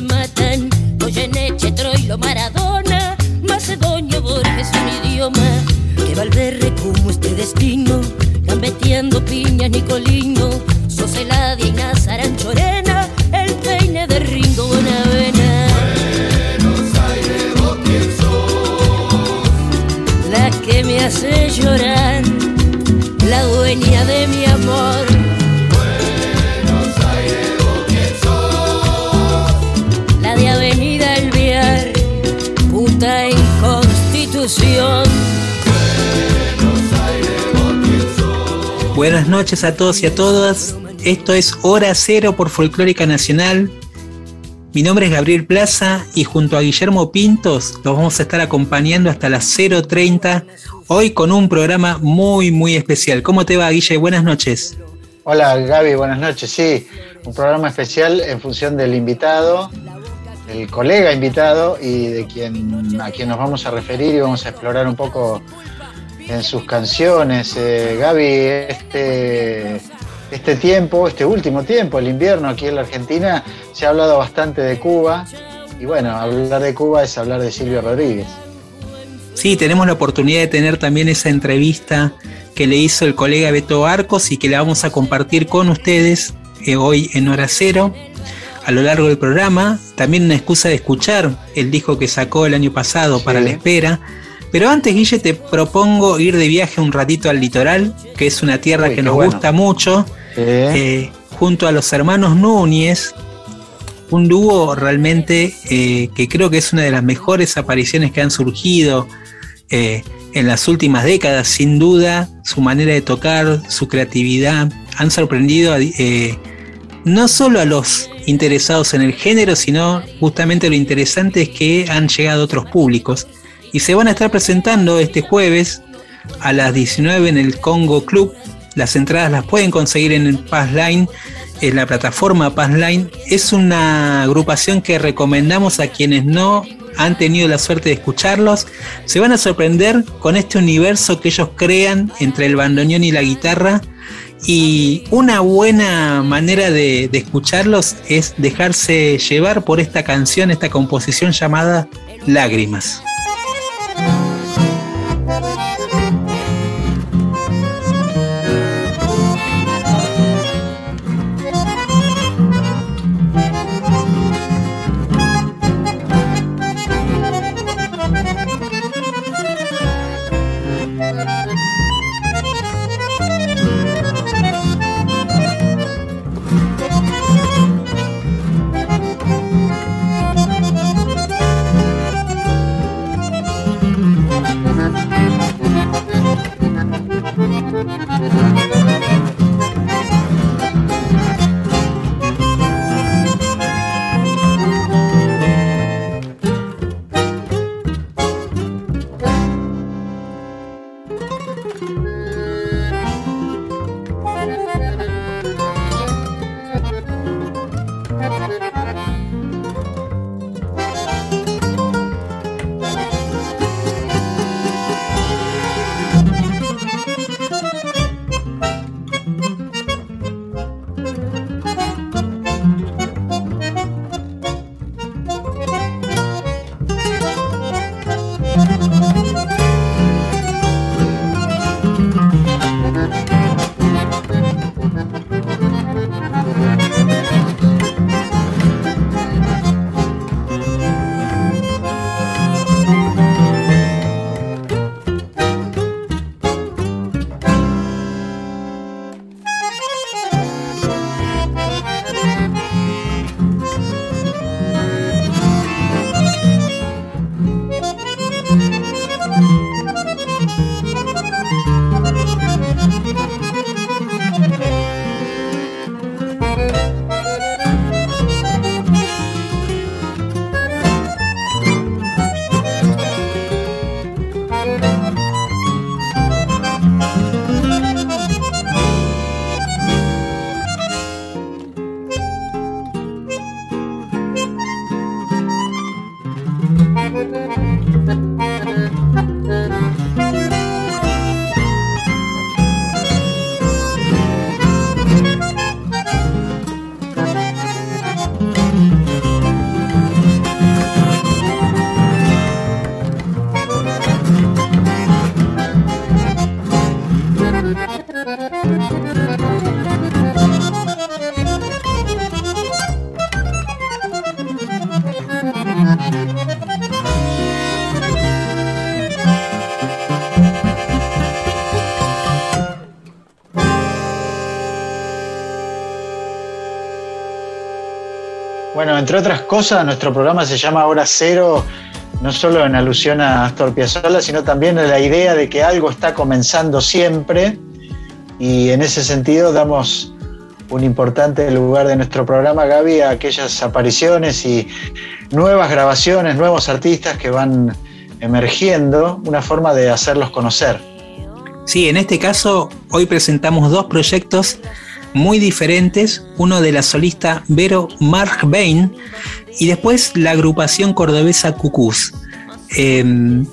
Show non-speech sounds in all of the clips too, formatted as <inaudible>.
Amores noches a todos y a todas. Esto es Hora Cero por Folclórica Nacional. Mi nombre es Gabriel Plaza y junto a Guillermo Pintos los vamos a estar acompañando hasta las 0.30 hoy con un programa muy muy especial. ¿Cómo te va Guille? Buenas noches. Hola Gaby, buenas noches. Sí, un programa especial en función del invitado, del colega invitado y de quien a quien nos vamos a referir y vamos a explorar un poco en sus canciones. Eh, Gaby, este, este tiempo, este último tiempo, el invierno aquí en la Argentina, se ha hablado bastante de Cuba. Y bueno, hablar de Cuba es hablar de Silvio Rodríguez. Sí, tenemos la oportunidad de tener también esa entrevista que le hizo el colega Beto Arcos y que la vamos a compartir con ustedes eh, hoy en Hora Cero a lo largo del programa. También una excusa de escuchar el disco que sacó el año pasado Sí. para la espera. Pero antes, Guille, te propongo ir de viaje un ratito al litoral, que es una tierra Uy, que nos bueno. gusta mucho, eh, junto a los hermanos Núñez, un dúo realmente eh, que creo que es una de las mejores apariciones que han surgido eh, en las últimas décadas, sin duda, su manera de tocar, su creatividad, han sorprendido a, no solo a los interesados en el género, sino justamente lo interesante es que han llegado a otros públicos. Y se van a estar presentando este jueves a las 19 en el Congo Club. Las entradas las pueden conseguir en el Passline, en la plataforma Passline. Es una agrupación que recomendamos a quienes no han tenido la suerte de escucharlos. Se van a sorprender con este universo que ellos crean entre el bandoneón y la guitarra. Y una buena manera de escucharlos es dejarse llevar por esta canción, esta composición llamada Lágrimas. Otras cosas, nuestro programa se llama Hora Cero, no solo en alusión a Astor Piazzolla, sino también a la idea de que algo está comenzando siempre y en ese sentido damos un importante lugar de nuestro programa, Gaby, a aquellas apariciones y nuevas grabaciones, nuevos artistas que van emergiendo, una forma de hacerlos conocer. Sí, en este caso hoy presentamos dos proyectos muy diferentes, uno de la solista Vero Mark Bain y después la agrupación cordobesa Cucús. Eh,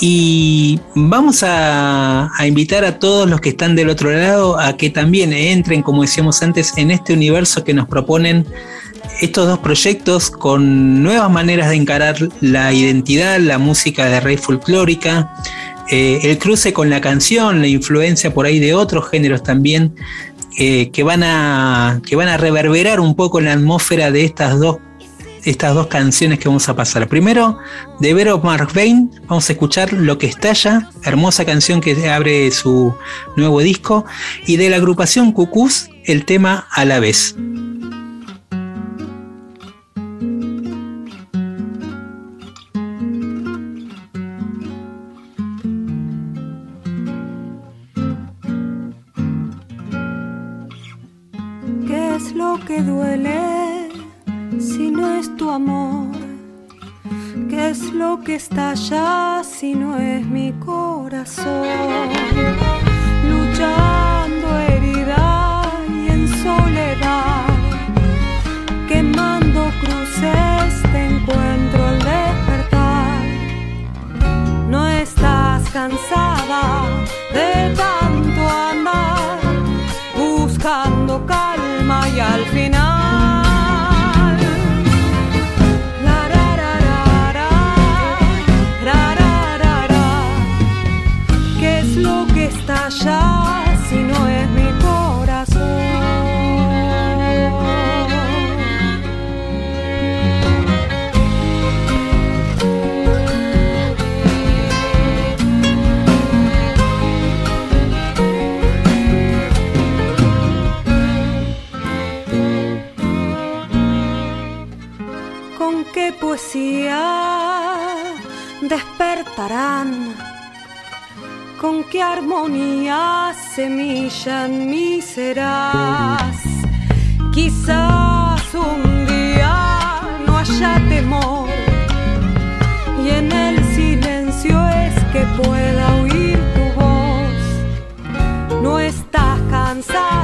y vamos a, a, invitar a todos los que están del otro lado a que también entren, como decíamos antes, en este universo que nos proponen estos dos proyectos con nuevas maneras de encarar la identidad, la música de rey folclórica, eh, el cruce con la canción, la influencia por ahí de otros géneros también, eh, que, van a, que van a reverberar un poco la atmósfera de estas dos estas dos canciones que vamos a pasar. Primero, de Vero Mark Bain, vamos a escuchar Lo que estalla, hermosa canción que abre su nuevo disco, y de la agrupación Cucús, el tema a la vez. Amor? ¿Qué es lo que estalla si no es mi corazón? Luchando herida y en soledad, quemando cruces, te encuentro al despertar. No estás cansada de tanto andar, buscando calma y al final. Despertarán? con qué armonía semilla en mí serás. Quizás un día no haya temor y en el silencio es que pueda oír tu voz. No estás cansado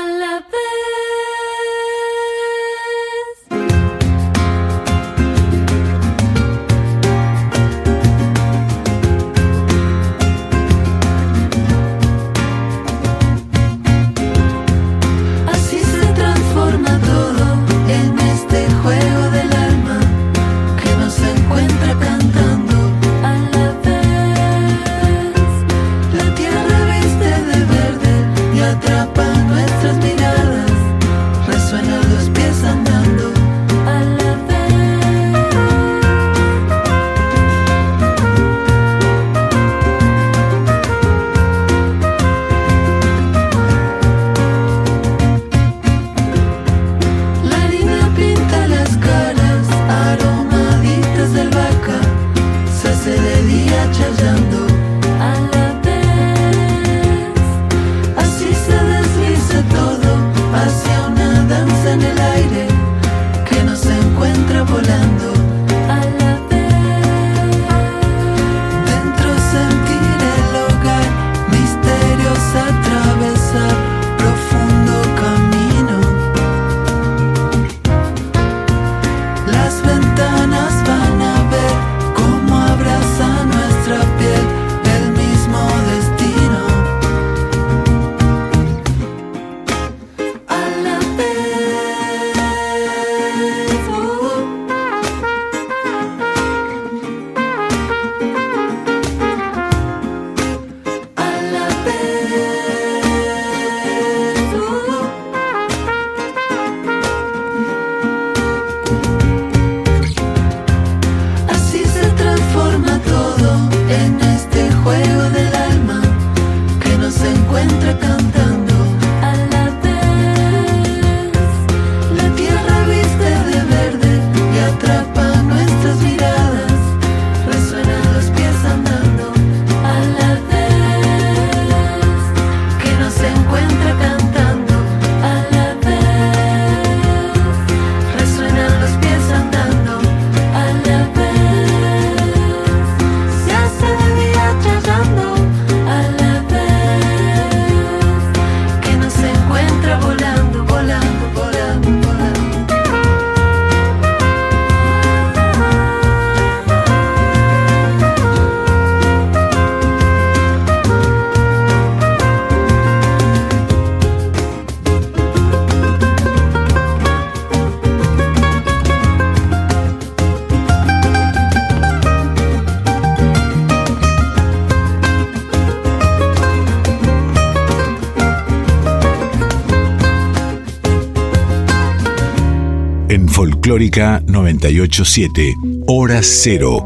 Folclórica 987, Hora Cero.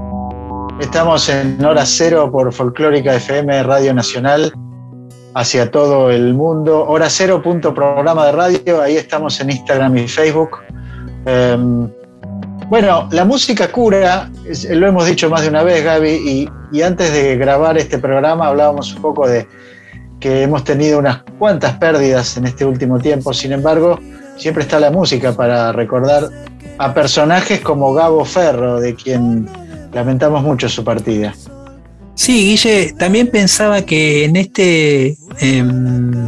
Estamos en Hora Cero por Folclórica FM Radio Nacional hacia todo el mundo. Hora Cero punto programa de radio, ahí estamos en Instagram y Facebook. Em, bueno, la música cura, lo hemos dicho más de una vez, Gaby, y antes de grabar este programa hablábamos un poco de que hemos tenido unas cuantas pérdidas en este último tiempo, sin embargo, siempre está la música para recordar a personajes como Gabo Ferro, de quien lamentamos mucho su partida. Sí, Guille, también pensaba que en este, em,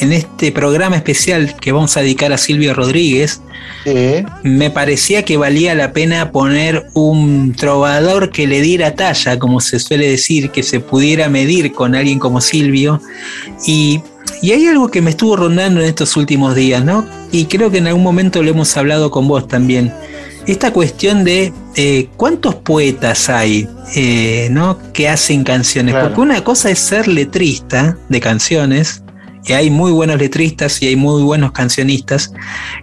en este programa especial que vamos a dedicar a Silvio Rodríguez, Sí, me parecía que valía la pena poner un trovador que le diera talla, como se suele decir, que se pudiera medir con alguien como Silvio. Y, y hay algo que me estuvo rondando en estos últimos días, ¿no? Y creo que en algún momento lo hemos hablado con vos también. Esta cuestión de eh, cuántos poetas hay, eh, ¿no? Que hacen canciones. Claro. Porque una cosa es ser letrista de canciones, y hay muy buenos letristas y hay muy buenos cancionistas,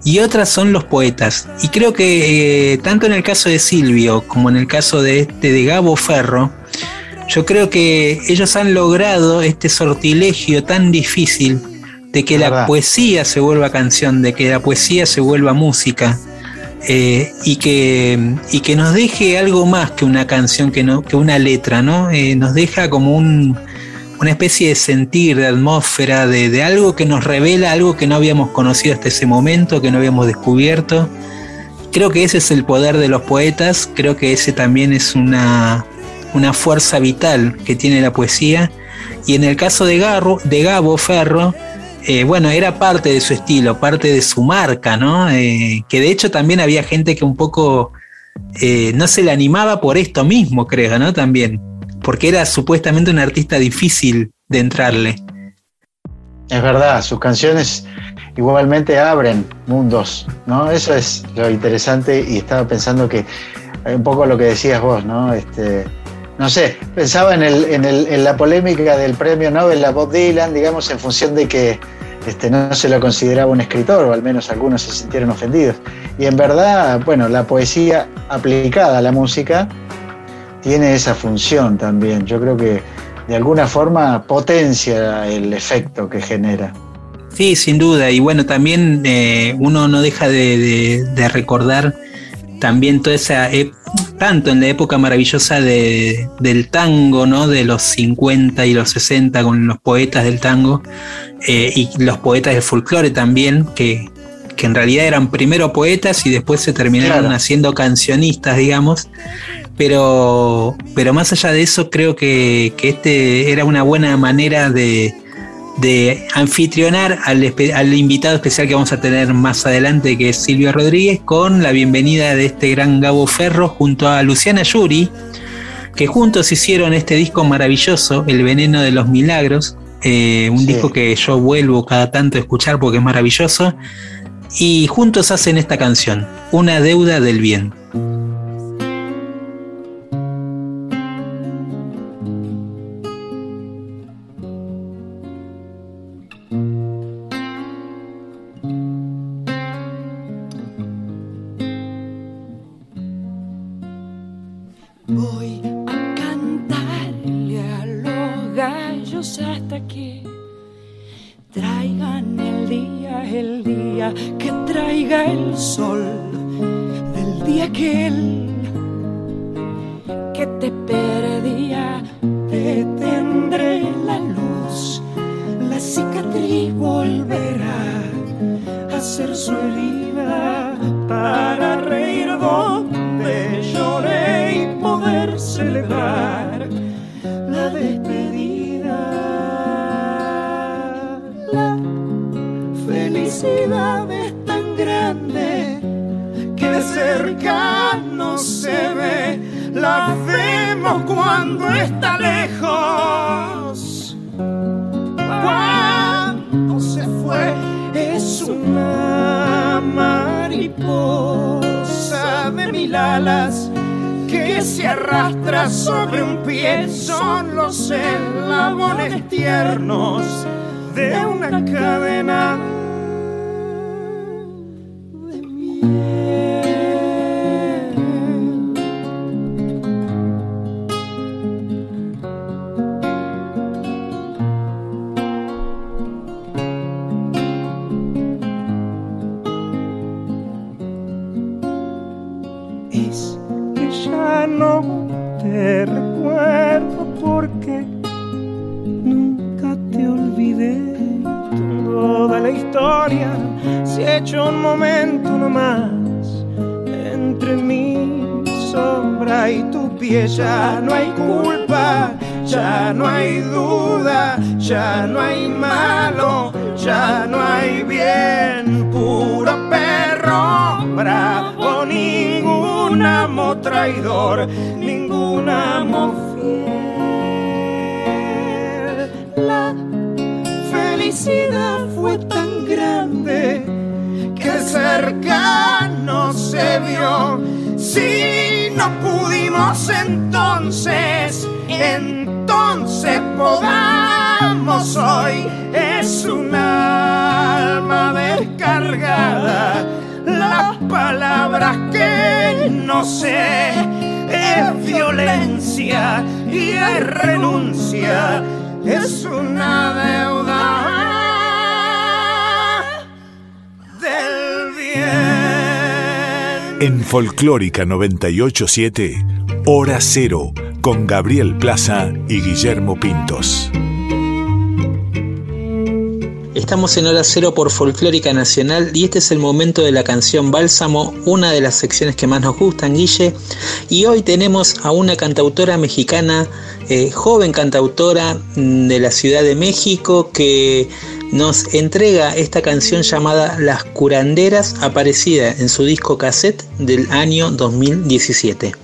y otras son los poetas. Y creo que eh, tanto en el caso de Silvio como en el caso de este de Gabo Ferro, yo creo que ellos han logrado este sortilegio tan difícil de que la poesía se vuelva canción, de que la poesía se vuelva música. eh, y, que, y que nos deje algo más que una canción, que, no, que una letra, ¿no? Eh, nos deja como un, una especie de sentir, de atmósfera, de, de algo que nos revela algo que no habíamos conocido hasta ese momento, que no habíamos descubierto. Creo que ese es el poder de los poetas, creo que ese también es una, una fuerza vital que tiene la poesía. Y en el caso de, Garro, de Gabo Ferro, eh, bueno, era parte de su estilo, parte de su marca, ¿no? Eh, que de hecho también había gente que un poco eh, no se le animaba por esto mismo, creo, ¿no? También, porque era supuestamente un artista difícil de entrarle. es verdad, sus canciones igualmente abren mundos, ¿no? Eso es lo interesante y estaba pensando que un poco lo que decías vos, ¿no? Este, no sé, pensaba en, el, en, el, en la polémica del premio Nobel a Bob Dylan, digamos, en función de que este, no se lo consideraba un escritor, o al menos algunos se sintieron ofendidos. Y en verdad, bueno, la poesía aplicada a la música tiene esa función también. Yo creo que de alguna forma potencia el efecto que genera. Sí, sin duda. Y bueno, también eh, uno no deja de, de- de recordar también toda esa, tanto en la época maravillosa de- del tango, ¿no? De los 50 y los 60 con los poetas del tango eh, y los poetas del folclore también, que, que en realidad eran primero poetas y después se terminaron Claro. haciendo cancionistas, digamos. Pero, pero más allá de eso, creo que, que este era una buena manera de, de anfitrionar al, invitado especial que vamos a tener más adelante, que es Silvio Rodríguez, con la bienvenida de este gran Gabo Ferro junto a Luciana Yuri, que juntos hicieron este disco maravilloso, El Veneno de los Milagros, eh, un Sí. disco que yo vuelvo cada tanto a escuchar porque es maravilloso, y juntos hacen esta canción, Una deuda del bien. Cuando está lejos. Cuando se fue, es una mariposa de mil alas que se arrastra sobre un pie. Son los eslabones tiernos de una cadena juntos entonces, entonces podamos hoy. Es un alma descargada, las palabras que no sé, es violencia y es renuncia, es una deuda del bien. En Folclórica 987 Hora Cero con Gabriel Plaza y Guillermo Pintos. Estamos en Hora Cero por Folclórica Nacional y este es el momento de la canción Bálsamo, una de las secciones que más nos gustan, Guille. Y hoy tenemos a una cantautora mexicana, eh, joven cantautora mm, de la Ciudad de México, que nos entrega esta canción llamada Las Curanderas, aparecida en su disco cassette del año 2017.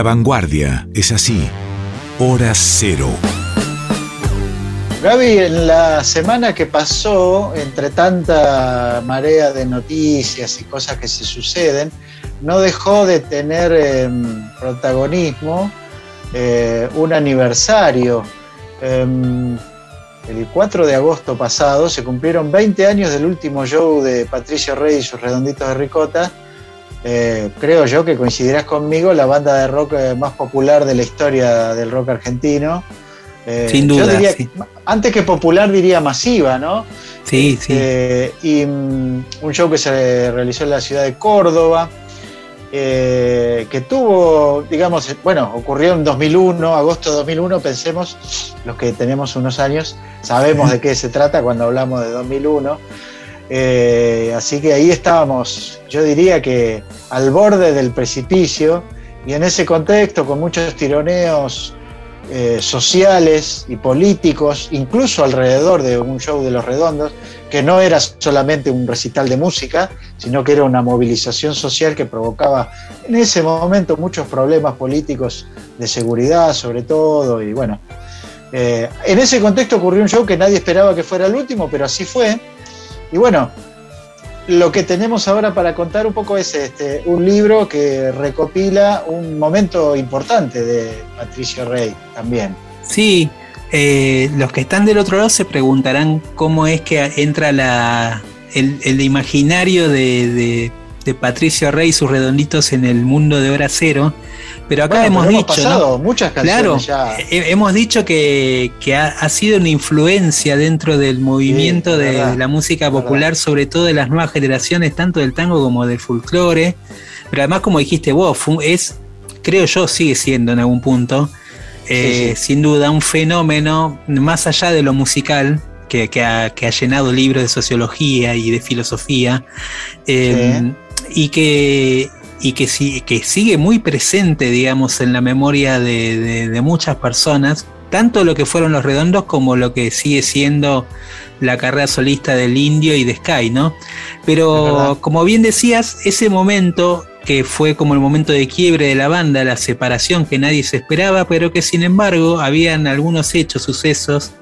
La vanguardia es así. Hora cero. Gaby, en la semana que pasó, entre tanta marea de noticias y cosas que se suceden, no dejó de tener eh, protagonismo eh, un aniversario. Eh, el 4 de agosto pasado se cumplieron 20 años del último show de Patricio Rey y sus redonditos de ricota. Eh, creo yo que coincidirás conmigo, la banda de rock eh, más popular de la historia del rock argentino. Eh, Sin yo duda, diría- sí. Antes que popular diría masiva, ¿no? Sí, sí. Eh, y mm, un show que se realizó en la ciudad de Córdoba, eh, que tuvo, digamos, bueno, ocurrió en 2001, agosto de 2001, pensemos, los que tenemos unos años, sabemos de qué se trata cuando hablamos de 2001. Eh, así que ahí estábamos, yo diría que al borde del precipicio, y en ese contexto, con muchos tironeos eh, sociales y políticos, incluso alrededor de un show de los redondos, que no era solamente un recital de música, sino que era una movilización social que provocaba en ese momento muchos problemas políticos de seguridad sobre todo, y bueno, eh, en ese contexto ocurrió un show que nadie esperaba que fuera el último, pero así fue, y bueno, lo que tenemos ahora para contar un poco es este, un libro que recopila un momento importante de Patricio Rey también. Sí, eh, los que están del otro lado se preguntarán cómo es que entra la, el, imaginario de, de- de Patricio Rey y sus redonditos en el mundo de Hora Cero. Pero acá Bueno, hemos pero dicho, pasado ¿no? muchas Claro, canciones ya. he- hemos dicho que, que ha, ha sido una influencia dentro del movimiento de verdad, la música popular, sobre todo de las nuevas generaciones, tanto del tango como del folclore. Pero además, como dijiste vos, es, creo yo, sigue siendo en algún punto, eh, sin duda, un fenómeno más allá de lo musical. Que, que ha, que ha llenado libros de sociología y de filosofía, eh, y que, y que, sí- que sigue muy presente, digamos, en la memoria de, de- de muchas personas, tanto lo que fueron los redondos como lo que sigue siendo la carrera solista del Indio y de Sky, ¿no? Pero como bien decías, ese momento que fue como el momento de quiebre de la banda, la separación que nadie se esperaba, pero que sin embargo habían algunos hechos, sucesos,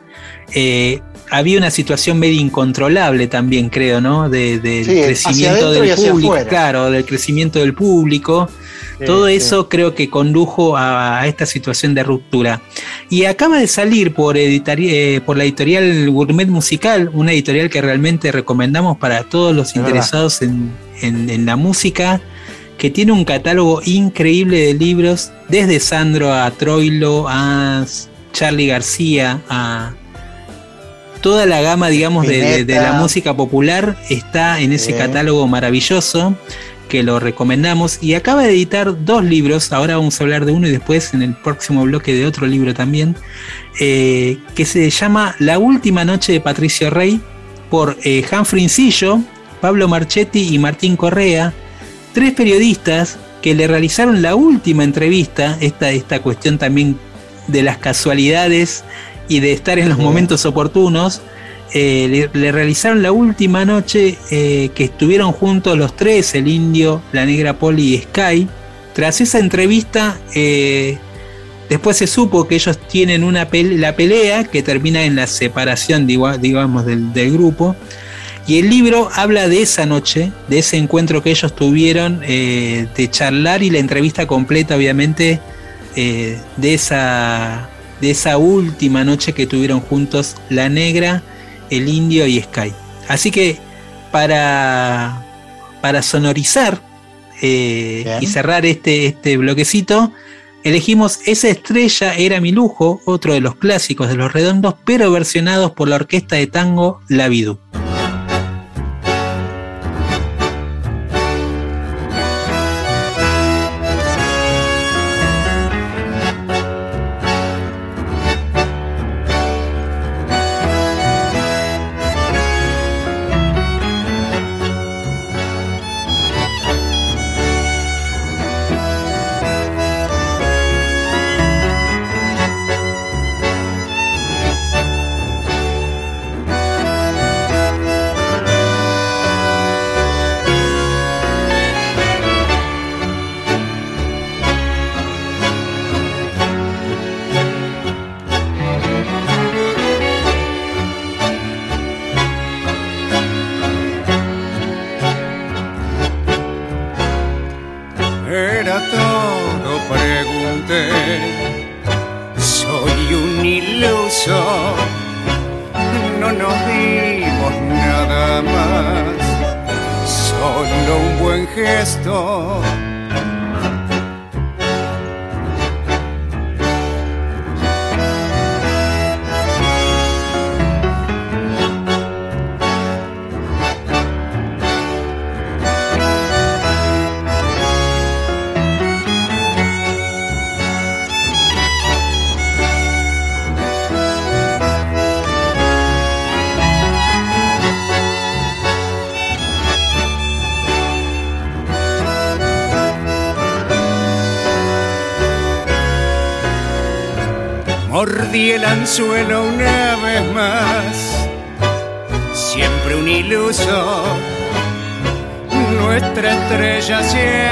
eh, había una situación medio incontrolable también, creo, ¿no? De- del Sí, crecimiento del público, claro, del crecimiento del público. Sí, Todo sí. eso creo que condujo a, a esta situación de ruptura. Y acaba de salir por, eh, por la editorial Gourmet Musical, una editorial que realmente recomendamos para todos los interesados en, en- en la música, que tiene un catálogo increíble de libros, desde Sandro a Troilo, a Charlie García, a toda la gama, digamos, de, de- de la música popular está en ese catálogo maravilloso que lo recomendamos. Y acaba de editar dos libros, ahora vamos a hablar de uno y después en el próximo bloque de otro libro también, eh, que se llama La Última Noche de Patricio Rey por eh, Humphrey Incillo, Pablo Marchetti y Martín Correa, tres periodistas que le realizaron la última entrevista, esta, esta cuestión también de las casualidades y de estar en los momentos oportunos, eh, le, le realizaron la última noche eh, que estuvieron juntos los tres, el indio, la negra Poli y Sky. Tras esa entrevista, eh, después se supo que ellos tienen una pele- la pelea que termina en la separación, digamos, del, del grupo. Y el libro habla de esa noche, de ese encuentro que ellos tuvieron, de charlar y la entrevista completa, obviamente, de, esa, de esa última noche que tuvieron juntos la negra, el indio y Sky. Así que para, para sonorizar eh, y cerrar este, este bloquecito, elegimos Esa estrella era mi lujo, otro de los clásicos de los redondos, pero versionados por la orquesta de tango La Vidú. Gesto. Anzuelo una vez más, siempre un iluso. Nuestra estrella se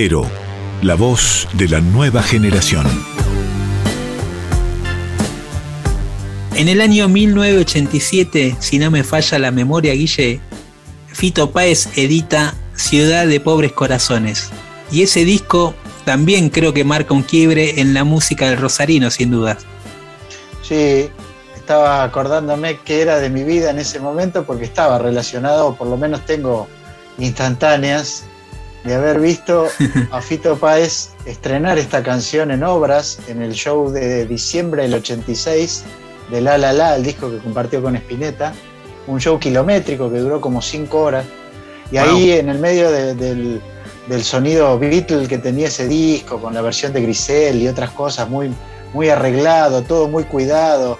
Cero, la voz de la nueva generación. En el año 1987, si no me falla la memoria, Guille, Fito Páez edita Ciudad de Pobres Corazones. Y ese disco también creo que marca un quiebre en la música del Rosarino, sin duda. Sí, estaba acordándome que era de mi vida en ese momento porque estaba relacionado, o por lo menos tengo instantáneas de haber visto <laughs> a Fito Páez estrenar esta canción en obras en el show de diciembre del 86 de La La La, el disco que compartió con Spinetta, un show kilométrico que duró como cinco horas. Y ahí en el medio de- del, del sonido Beatle que tenía ese disco, con la versión de Grisel y otras cosas, muy, muy arreglado, todo muy cuidado,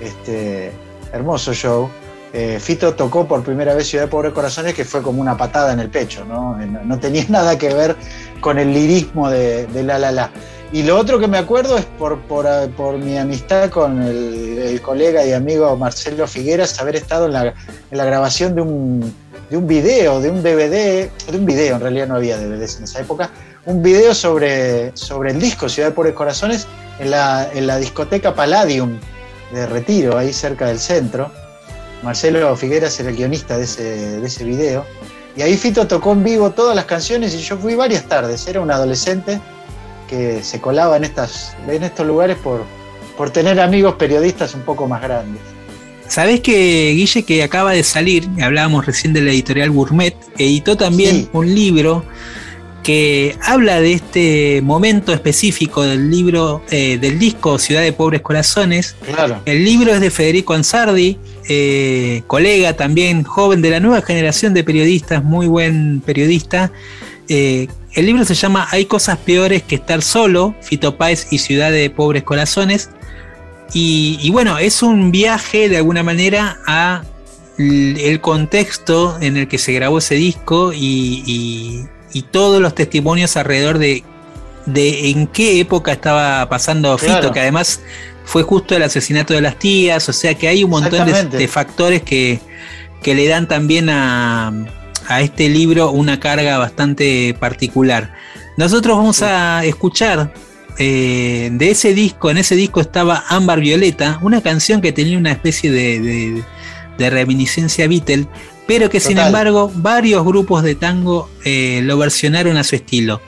este, hermoso show. Eh, Fito tocó por primera vez Ciudad de Pobres Corazones, que fue como una patada en el pecho, ¿no? Eh, No, tenía <laughs> nada que ver con el lirismo de, de La La. Y lo otro que me acuerdo es por, por, eh, mi amistad con el, colega y amigo Marcelo Figueras, haber estado en la, en la grabación de un, de un video, de un DVD, de un video, en realidad no había DVDs en esa época, un video sobre, sobre el disco Ciudad de Pobres Corazones en la, en la discoteca Palladium de Retiro, ahí cerca del centro. Marcelo Figueras era el guionista de ese, de ese video. Y ahí Fito tocó en vivo todas las canciones y yo fui varias tardes. Era un adolescente que se colaba en, estas, en estos lugares por, por tener amigos periodistas un poco más grandes. Sabés que Guille, que acaba de salir, hablábamos recién de la editorial Gourmet, editó también Sí. un libro que habla de este momento específico del libro, eh, del disco Ciudad de Pobres Corazones. Claro. El libro es de Federico Ansardi, eh, colega también, joven de la nueva generación de periodistas, muy buen periodista. Eh, el libro se llama Hay cosas peores que estar solo, Fito Páez y Ciudad de Pobres Corazones. Y, y bueno, es un viaje de alguna manera a el contexto en el que se grabó ese disco y, y- y todos los testimonios alrededor de, de en qué época estaba pasando Fito, Claro. que además fue justo el asesinato de las tías, o sea que hay un montón de factores que, que le dan también a, a este libro una carga bastante particular. Nosotros vamos a escuchar eh, de ese disco, en ese disco estaba Ámbar Violeta, una canción que tenía una especie de, de- de reminiscencia Beatle, pero que sin embargo varios grupos de tango eh, lo versionaron a su estilo.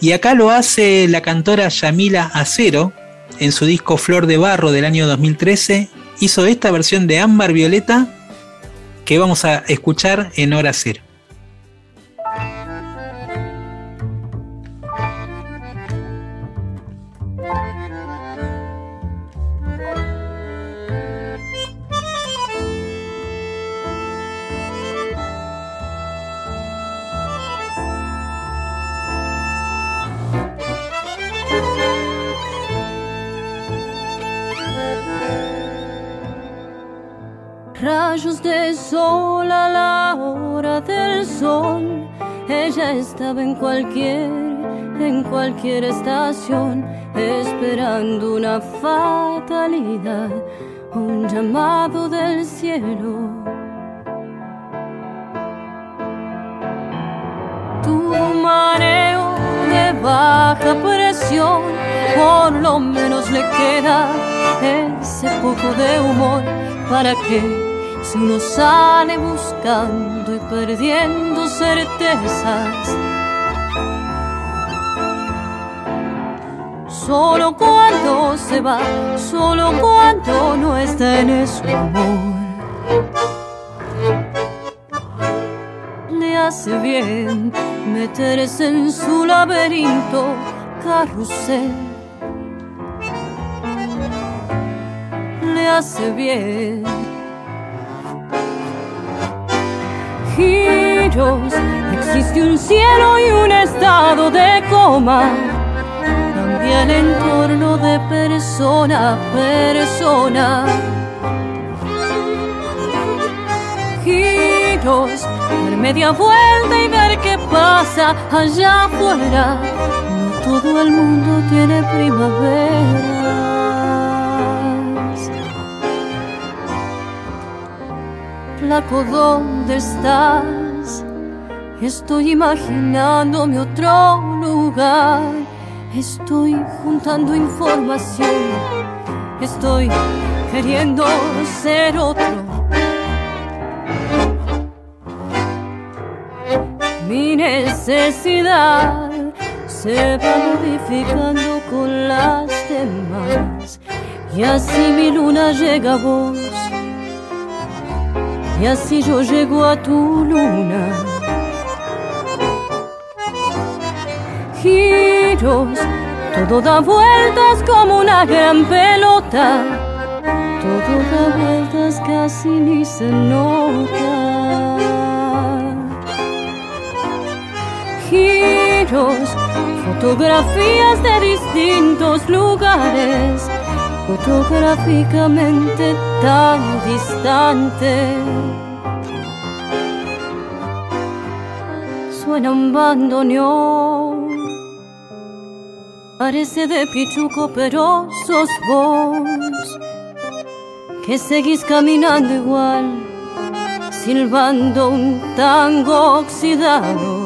Y acá lo hace la cantora Yamila Acero en su disco Flor de Barro del año 2013. Hizo esta versión de Ámbar Violeta que vamos a escuchar en hora cero. Estaba en cualquier, en cualquier estación, esperando una fatalidad, un llamado del cielo. Tu mareo de baja presión, por lo menos le queda ese poco de humor para que si uno sale buscando y perdiendo certezas, solo cuando se va, solo cuando no está en su amor. Le hace bien meterse en su laberinto carrusel. Le hace bien. Giros, existe un cielo y un estado de coma. Cambia el entorno de persona a persona. giros, dar media vuelta y ver qué pasa allá afuera. No todo el mundo tiene primaveras. Flaco, ¿dónde estás? Estoy imaginándome otro lugar. Estoy juntando información. Estoy queriendo ser otro. Mi necesidad se va modificando con las demás. Y así mi luna llega a vos. Y así yo llego a tu luna. Giros, todo da vueltas como una gran pelota. Todo da vueltas casi ni se nota. giros, fotografías de distintos lugares, fotográficamente tan distante. Suena un bandoneón, parece de pichuco, pero sos vos, que seguís caminando igual, silbando un tango oxidado.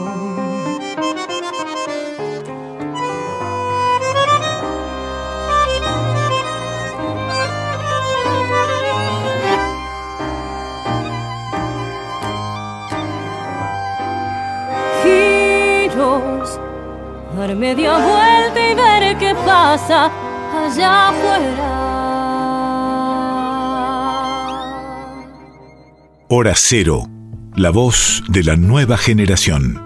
Dar media vuelta y ver qué pasa allá afuera. Hora Cero, la voz de la nueva generación.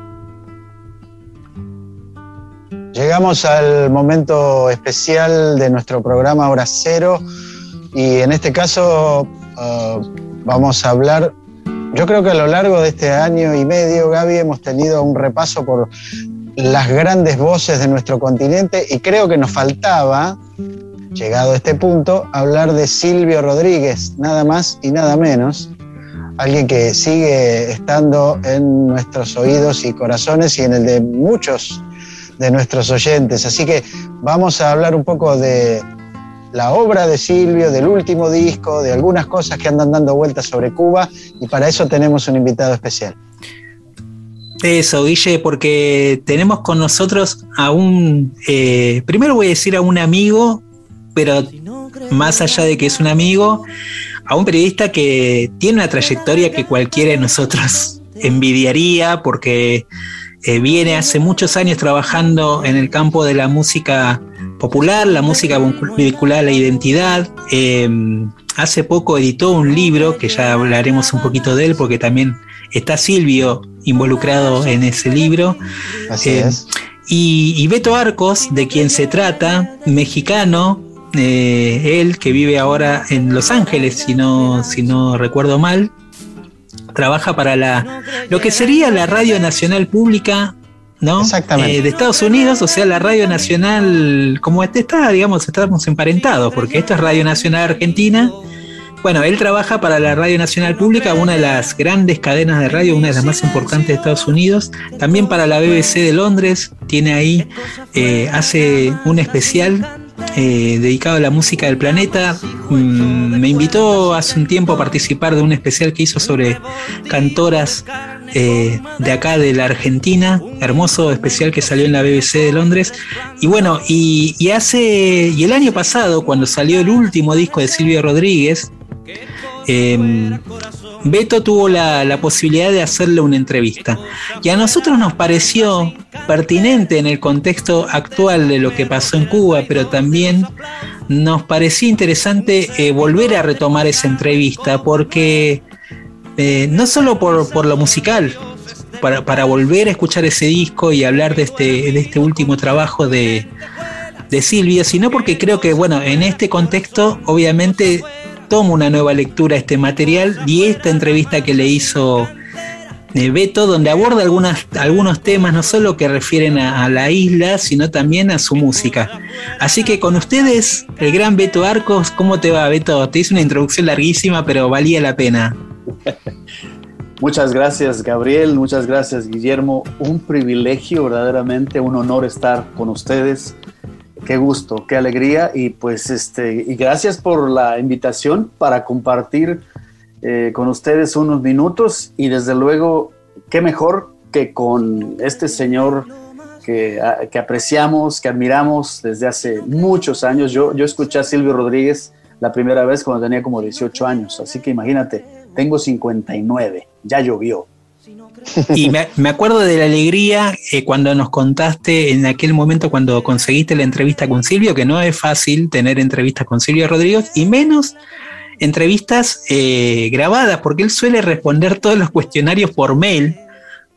Llegamos al momento especial de nuestro programa Hora Cero y en este caso ah, vamos a hablar, yo creo que a lo largo de este año y medio, Gaby, hemos tenido un repaso por las grandes voces de nuestro continente y creo que nos faltaba, llegado a este punto, hablar de Silvio Rodríguez, nada más y nada menos. Alguien que sigue estando en nuestros oídos y corazones y en el de muchos de nuestros oyentes. Así que vamos a hablar un poco de la obra de Silvio, del último disco, de algunas cosas que andan dando vueltas sobre Cuba y para eso tenemos un invitado especial. Eso, Guille, porque tenemos con nosotros a un, eh, primero voy a decir a un amigo, pero más allá de que es un amigo, a un periodista que tiene una trayectoria que cualquiera de nosotros envidiaría, porque eh, viene hace muchos años trabajando en el campo de la música popular, la música vinculada a la identidad. Eh, hace poco editó un libro, que ya hablaremos un poquito de él, porque también está Silvio involucrado en ese libro. Así Eh, es. Y, y Beto Arcos, de quien se trata, mexicano, eh, él que vive ahora en Los Ángeles, si no, si no recuerdo mal, trabaja para la lo que sería la Radio Nacional Pública, ¿no? Exactamente. Eh, de Estados Unidos, o sea, la Radio Nacional, como este está, digamos, estamos emparentados, porque esto es Radio Nacional Argentina. Bueno, él trabaja para la Radio Nacional Pública, una de las grandes cadenas de radio, una de las más importantes de Estados Unidos. También para la BBC de Londres, tiene ahí, eh, hace un especial eh, dedicado a la música del planeta. Mm, me invitó hace un tiempo a participar de un especial que hizo sobre cantoras eh, de acá de la Argentina, hermoso especial que salió en la BBC de Londres. Y bueno, y, y hace, y el año pasado, cuando salió el último disco de Silvio Rodríguez, eh, Beto tuvo la, posibilidad de hacerle una entrevista. Y a nosotros nos pareció pertinente en el contexto actual de lo que pasó en Cuba, pero también nos parecía interesante eh, volver a retomar esa entrevista, porque eh, no solo por, por lo musical, para, para volver a escuchar ese disco y hablar de este, de este último trabajo de, de Silvio, sino porque creo que, bueno, en este contexto, obviamente, tomo una nueva lectura a este material y esta entrevista que le hizo Beto, donde aborda algunos temas, no solo que refieren a, a la isla, sino también a su música. Así que con ustedes, el gran Beto Arcos, ¿cómo te va, Beto? Te hice una introducción larguísima, pero valía la pena. <laughs> Muchas gracias, Gabriel. Muchas gracias, Guillermo. Un privilegio, verdaderamente, un honor estar con ustedes. Qué gusto, qué alegría. Y pues, este, y gracias por la invitación para compartir eh, con ustedes unos minutos. Y desde luego, qué mejor que con este señor que, que apreciamos, que admiramos desde hace muchos años. Yo, yo escuché a Silvio Rodríguez la primera vez cuando tenía como 18 años. Así que imagínate, tengo 59, ya llovió. Y me, acuerdo de la alegría eh, cuando nos contaste en aquel momento cuando conseguiste la entrevista con Silvio, que no es fácil tener entrevistas con Silvio Rodríguez, y menos entrevistas eh, grabadas, porque él suele responder todos los cuestionarios por mail.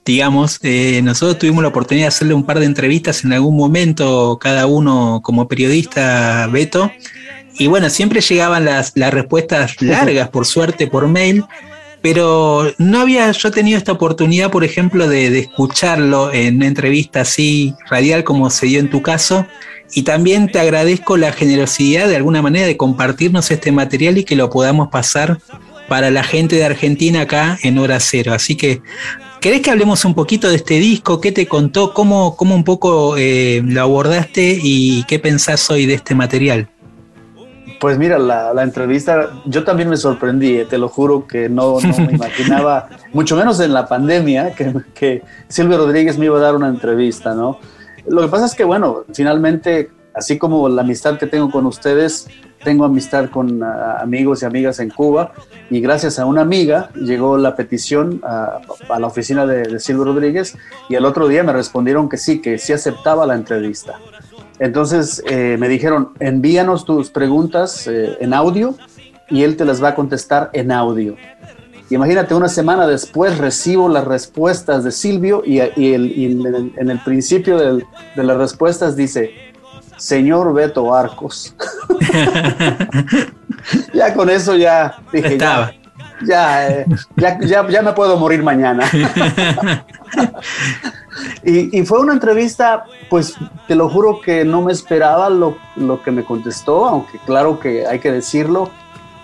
Digamos, eh, nosotros tuvimos la oportunidad de hacerle un par de entrevistas en algún momento, cada uno como periodista, Beto, y bueno, siempre llegaban las, las respuestas largas, por suerte, por mail, pero no había yo tenido esta oportunidad, por ejemplo, de, escucharlo en una entrevista así radial como se dio en tu caso. Y también te agradezco la generosidad de alguna manera de compartirnos este material y que lo podamos pasar para la gente de Argentina acá en hora cero. Así que, ¿querés que hablemos un poquito de este disco? ¿Qué te contó? ¿Cómo, cómo un poco eh, lo abordaste y qué pensás hoy de este material? Pues mira, la, la entrevista, yo también me sorprendí, eh, te lo juro que no, no me <laughs> imaginaba, mucho menos en la pandemia, que, que Silvio Rodríguez me iba a dar una entrevista, ¿no? Lo que pasa es que, bueno, finalmente, así como la amistad que tengo con ustedes, tengo amistad con ah, amigos y amigas en Cuba, y gracias a una amiga llegó la petición a, a la oficina de, de Silvio Rodríguez, y el otro día me respondieron que sí, que sí aceptaba la entrevista. Entonces eh, me dijeron, envíanos tus preguntas eh, en audio y él te las va a contestar en audio. Imagínate, una semana después recibo las respuestas de Silvio y, y el- y en, el, en el principio del- de las respuestas dice, señor Beto Arcos. <laughs> ya con eso ya dije, Estaba. ya, eh, ya, ya, ya me puedo morir mañana. <laughs> Y, y fue una entrevista, pues te lo juro que no me esperaba lo, lo que me contestó, aunque claro que hay que decirlo,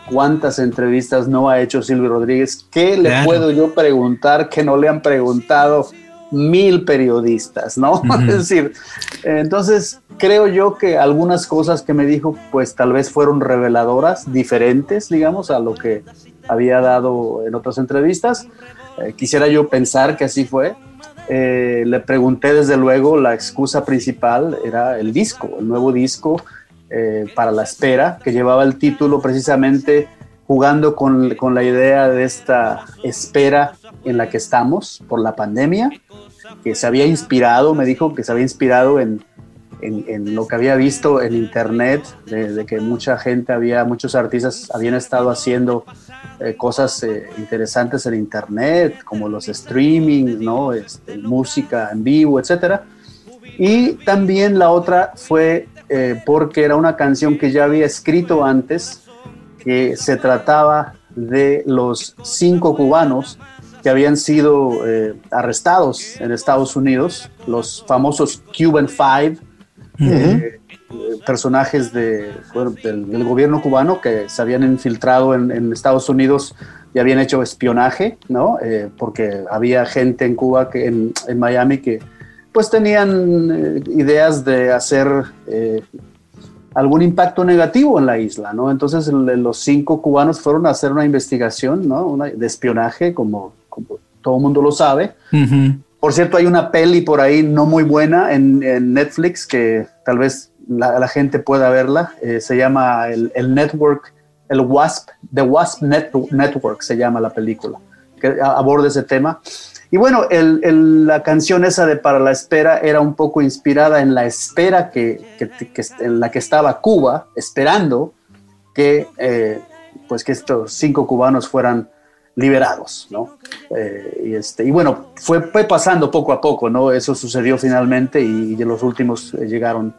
cuántas entrevistas no ha hecho Silvio Rodríguez, ¿qué le Claro. puedo yo preguntar que no le han preguntado mil periodistas, ¿no? <laughs> Ujú. Es decir, entonces creo yo que algunas cosas que me dijo, pues tal vez fueron reveladoras, diferentes, digamos, a lo que había dado en otras entrevistas. Eh, quisiera yo pensar que así fue, eh, le pregunté desde luego, la excusa principal era el disco, el nuevo disco eh, para la espera, que llevaba el título precisamente jugando con, con la idea de esta espera en la que estamos por la pandemia, que se había inspirado, me dijo que se había inspirado en, en, en lo que había visto en internet, de, de, que mucha gente había, muchos artistas habían estado haciendo eh, cosas eh, interesantes en internet, como los streaming, ¿no? Este, música en vivo, etcétera. Y también la otra fue eh, porque era una canción que ya había escrito antes, que se trataba de los cinco cubanos que habían sido eh, arrestados en Estados Unidos, los famosos Cuban Five, uh -huh. eh, personajes de, bueno, del, del, gobierno cubano que se habían infiltrado en, en Estados Unidos y habían hecho espionaje, ¿no? Eh, porque había gente en Cuba, que, en, en Miami, que pues tenían eh, ideas de hacer eh, algún impacto negativo en la isla, ¿no? Entonces los cinco cubanos fueron a hacer una investigación, ¿no? Una, de espionaje, como, como todo el mundo lo sabe. Uh -huh. Por cierto, hay una peli por ahí no muy buena en, en Netflix que tal vez la, la gente pueda verla. Eh, se llama el, el, Network, el WASP, The WASP Net Network se llama la película, que aborda ese tema. Y bueno, el, el, la canción esa de Para la Espera era un poco inspirada en la espera que, que, que en la que estaba Cuba, esperando que, eh, pues que estos cinco cubanos fueran liberados, ¿no? Eh, y, este, y bueno, fue, fue, pasando poco a poco, ¿no? Eso sucedió finalmente y, y los últimos llegaron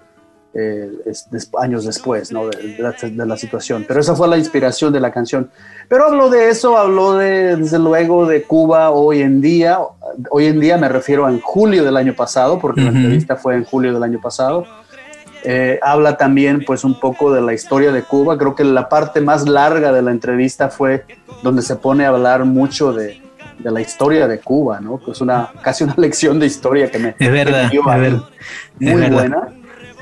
eh, es, des, años después ¿no? de, de, la, de, la, situación. Pero esa fue la inspiración de la canción. Pero habló de eso, habló de, desde luego de Cuba hoy en día. Hoy en día me refiero a en julio del año pasado, porque uh -huh. la entrevista fue en julio del año pasado. Eh, habla también pues un poco de la historia de Cuba. Creo que la parte más larga de la entrevista fue donde se pone a hablar mucho de, de la historia de Cuba, ¿no? Que es una, casi una <laughs> lección de historia que me, es verdad, me dio es verdad, muy es buena.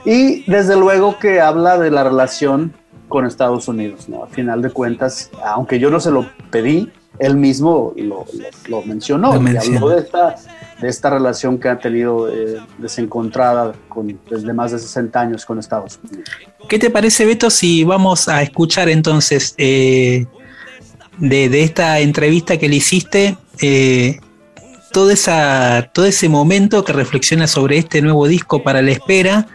Y desde luego que habla de la relación con Estados Unidos, ¿no? A final de cuentas, aunque yo no se lo pedí, él mismo lo, lo, lo mencionó lo y habló de esta, de esta relación que ha tenido eh, desencontrada con, desde más de 60 años con Estados Unidos. ¿Qué te parece, Beto, si vamos a escuchar entonces eh, de, esta entrevista que le hiciste? Eh, todo, esa, todo ese momento que reflexiona sobre este nuevo disco para la espera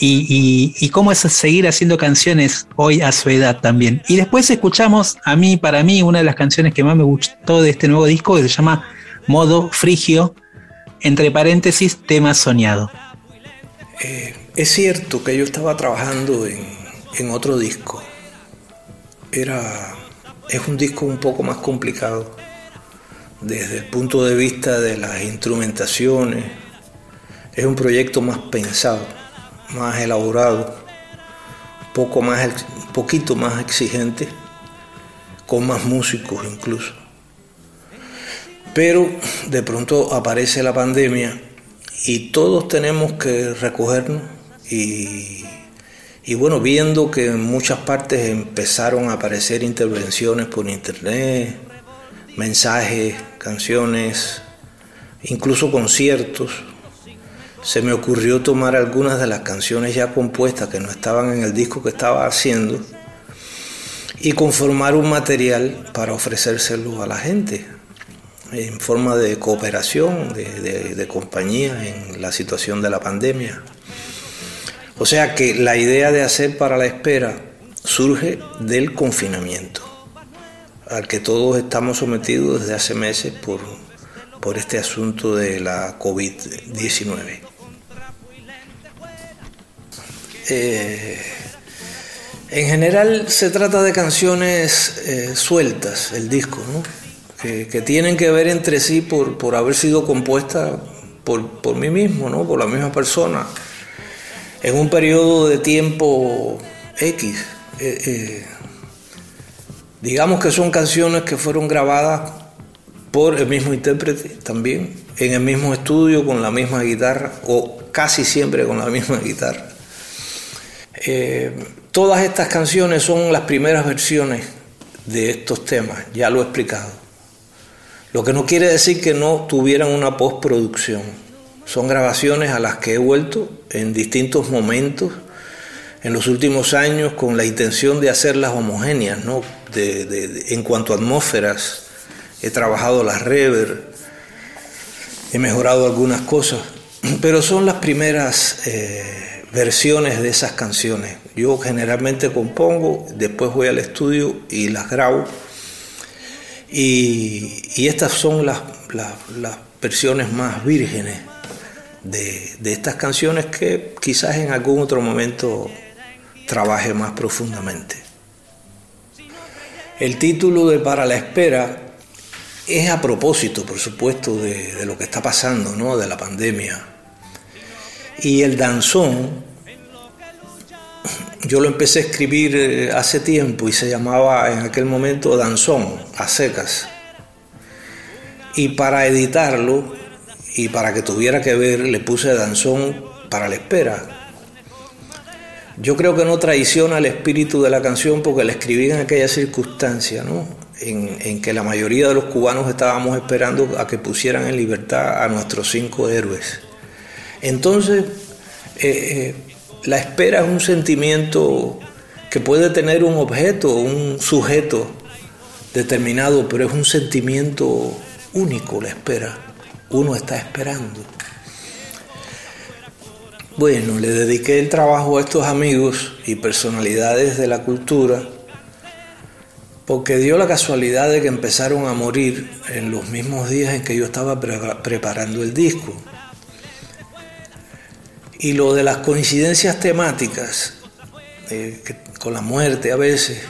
y, cómo es seguir haciendo canciones hoy a su edad también. Y después escuchamos a mí, para mí, una de las canciones que más me gustó de este nuevo disco, que se llama Modo Frigio, entre paréntesis, tema soñado. Eh, es cierto que yo estaba trabajando en, en otro disco. Era, es un disco un poco más complicado desde el punto de vista de las instrumentaciones. Es un proyecto más pensado más elaborado, poco más, un poquito más exigente, con más músicos incluso. Pero de pronto aparece la pandemia y todos tenemos que recogernos y, bueno, viendo que en muchas partes empezaron a aparecer intervenciones por internet, mensajes, canciones, incluso conciertos, se me ocurrió tomar algunas de las canciones ya compuestas que no estaban en el disco que estaba haciendo y conformar un material para ofrecérselo a la gente en forma de cooperación, de, de, compañía en la situación de la pandemia. O sea que la idea de hacer para la espera surge del confinamiento, al que todos estamos sometidos desde hace meses por, por este asunto de la COVID-19. Eh, en general se trata de canciones eh, sueltas, el disco, ¿no? Que, tienen que ver entre sí por, por haber sido compuestas por, por, mí mismo, ¿no? por la misma persona, en un periodo de tiempo X. Eh, eh, digamos que son canciones que fueron grabadas por el mismo intérprete también, en el mismo estudio, con la misma guitarra, o casi siempre con la misma <laughs> guitarra. Eh, todas estas canciones son las primeras versiones de estos temas, ya lo he explicado. Lo que no quiere decir que no tuvieran una postproducción. Son grabaciones a las que he vuelto en distintos momentos en los últimos años con la intención de hacerlas homogéneas, ¿no? De- de- en cuanto a atmósferas, he trabajado las rever, he mejorado algunas cosas, <clears throat> pero son las primeras eh, versiones de esas canciones. Yo generalmente compongo, después voy al estudio y las grabo, y, estas son las, versiones más vírgenes de, de estas canciones que quizás en algún otro momento trabaje más profundamente. El título de Para la Espera es a propósito, por supuesto, de, de lo que está pasando, ¿no? de la pandemia. Y el danzón, yo lo empecé a escribir eh, hace tiempo y se llamaba en aquel momento Danzón, a secas. Y para editarlo y para que tuviera que ver, le puse Danzón para la espera. Yo creo que no traiciona el espíritu de la canción porque la escribí en aquella circunstancia, ¿no? En, en que la mayoría de los cubanos estábamos esperando a que pusieran en libertad a nuestros cinco héroes. Entonces, eh, eh, la espera es un sentimiento que puede tener un objeto, un sujeto determinado, pero es un sentimiento único la espera. Uno está esperando. Bueno, le dediqué el trabajo a estos amigos y personalidades de la cultura porque dio la casualidad de que empezaron a morir en los mismos días en que yo estaba pre preparando el disco. Y lo de las coincidencias temáticas, eh, con la muerte a veces,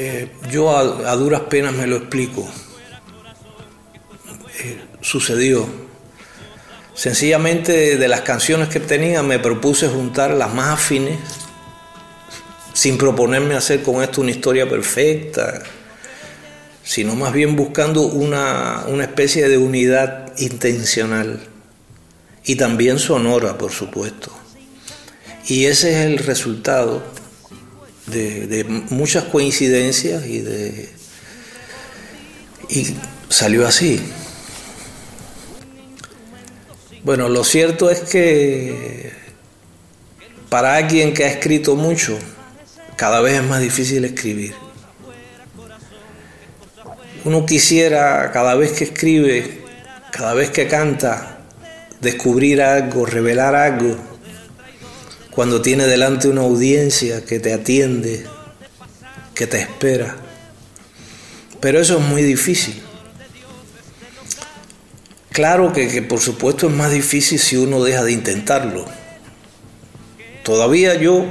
eh, yo a, duras penas me lo explico. Eh, sucedió. Sencillamente de las canciones que tenía me propuse juntar las más afines, sin proponerme hacer con esto una historia perfecta, sino más bien buscando una, una especie de unidad intencional y también sonora, por supuesto. Y ese es el resultado de, muchas coincidencias y de y salió así. Bueno, lo cierto es que para alguien que ha escrito mucho, cada vez es más difícil escribir. Uno quisiera cada vez que escribe, cada vez que canta, descubrir algo, revelar algo, cuando tiene delante una audiencia que te atiende, que te espera. Pero eso es muy difícil. Claro que, que, por supuesto es más difícil si uno deja de intentarlo. Todavía yo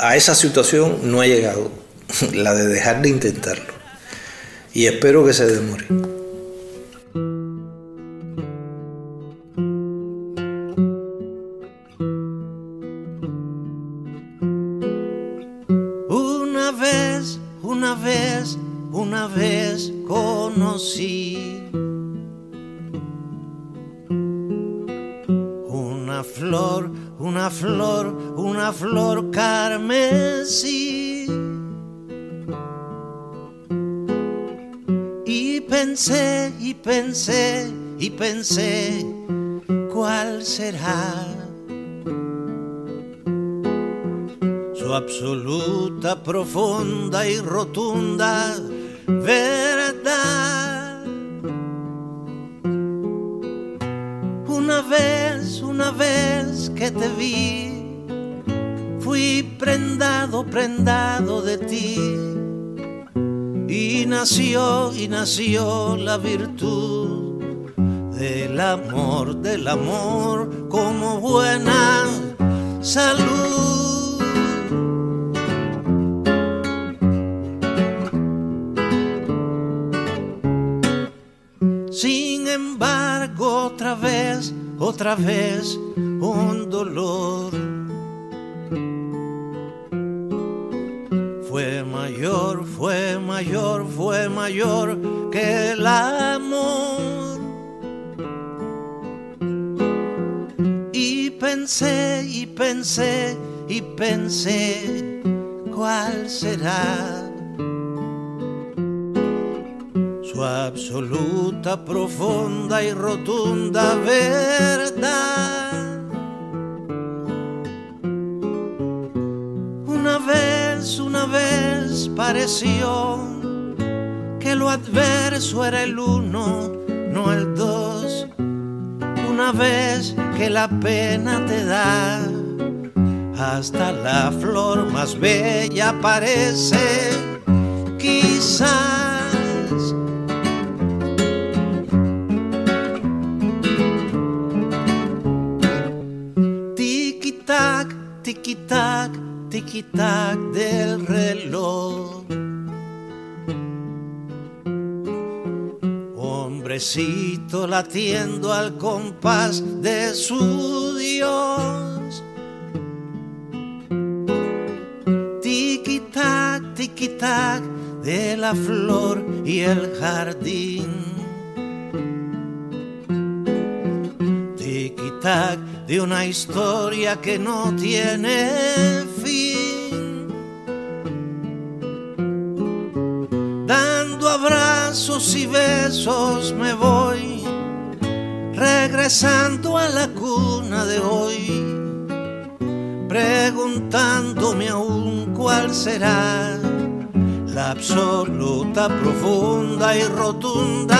a esa situación no he llegado, <laughs> la de dejar de intentarlo. Y espero que se demore. Una flor, una flor carmesí. Y pensé, y pensé, y pensé, ¿cuál será? Su absoluta, profunda y rotunda verdad. Una vez, una vez que te vi, fui prendado, prendado de ti. Y nació, y nació la virtud del amor, del amor como buena salud. Otra vez, otra vez, un dolor. Fue mayor, fue mayor, fue mayor que el amor. Y pensé, y pensé, y pensé, ¿cuál será? Su absoluta, profunda y rotunda verdad. Una vez, una vez pareció que lo adverso era el uno, no el dos. Una vez que la pena te da, hasta la flor más bella parece, quizás. Tiki-tac del reloj. Hombrecito latiendo al compás de su Dios. Tiki-tac, tiki-tac de la flor y el jardín. De una historia que no tiene abrazos y besos me voy, regresando a la cuna de hoy, preguntándome aún cuál será la absoluta, profunda y rotunda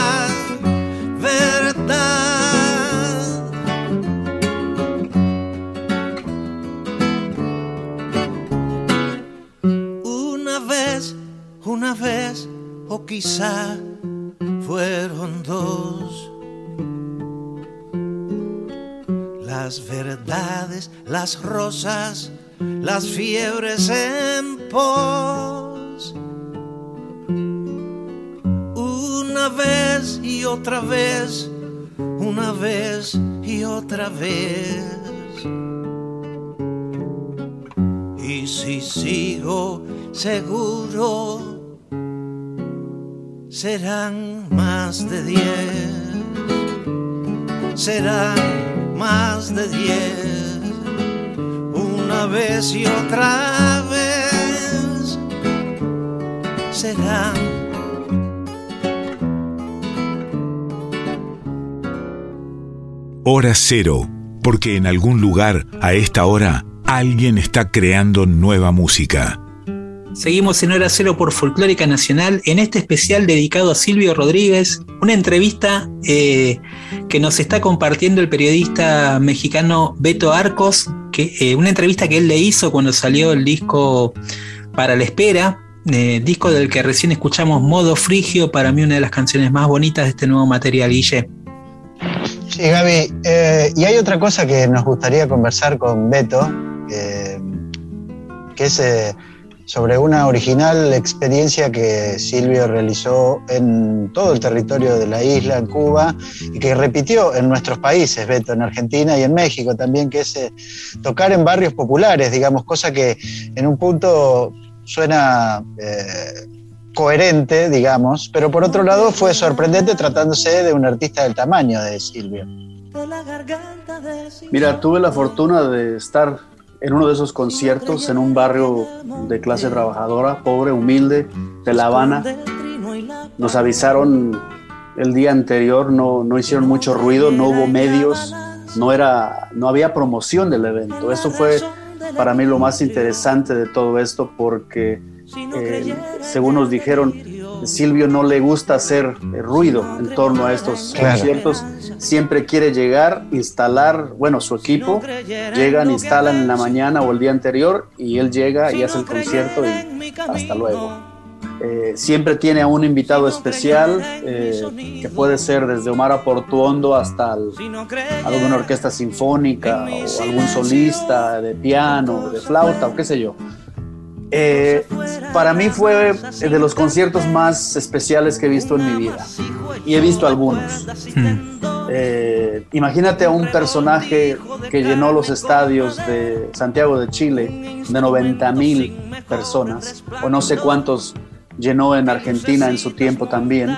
verdad. Una vez, una vez, o quizá fueron dos. Las verdades, las rosas, las fiebres en pos. Una vez y otra vez, una vez y otra vez. Y si sigo seguro, serán más de diez. Serán más de diez. Una vez y otra vez. Serán Hora cero, porque en algún lugar, a esta hora, alguien está creando nueva música. Seguimos en Hora Cero por Folclórica Nacional en este especial dedicado a Silvio Rodríguez, una entrevista eh, que nos está compartiendo el periodista mexicano Beto Arcos, que, eh, una entrevista que él le hizo cuando salió el disco Para la Espera, eh, disco del que recién escuchamos Modo Frigio, para mí una de las canciones más bonitas de este nuevo material, Guille. Sí, Gaby. y hay otra cosa que nos gustaría conversar con Beto, que es sobre una original experiencia que Silvio realizó en todo el territorio de la isla, en Cuba, y que repitió en nuestros países, Beto, en Argentina y en México también, que es eh, tocar en barrios populares, digamos, cosa que en un punto suena eh, coherente, digamos, pero por otro lado fue sorprendente tratándose de un artista del tamaño de Silvio. Mira, tuve la fortuna de estar en uno de esos conciertos en un barrio de clase trabajadora, pobre, humilde, de La Habana. Nos avisaron el día anterior, no, no hicieron mucho ruido, no hubo medios, no, era, no había promoción del evento. Eso fue para mí lo más interesante de todo esto porque, eh, según nos dijeron, Silvio no le gusta hacer eh, ruido en torno a estos Claro. conciertos. Siempre quiere llegar, instalar, bueno, su equipo, llegan, instalan en la mañana o el día anterior y él llega y hace el concierto y hasta luego. Eh, siempre tiene a un invitado especial, eh, que puede ser desde Omar Aportuondo hasta el- alguna orquesta sinfónica o algún solista de piano, de flauta o qué sé yo. Eh, para mí fue de los conciertos más especiales que he visto en mi vida. Y he visto algunos. Eh, imagínate a un personaje que llenó los estadios de Santiago de Chile de 90 mil personas, o no sé cuántos llenó en Argentina en su tiempo también,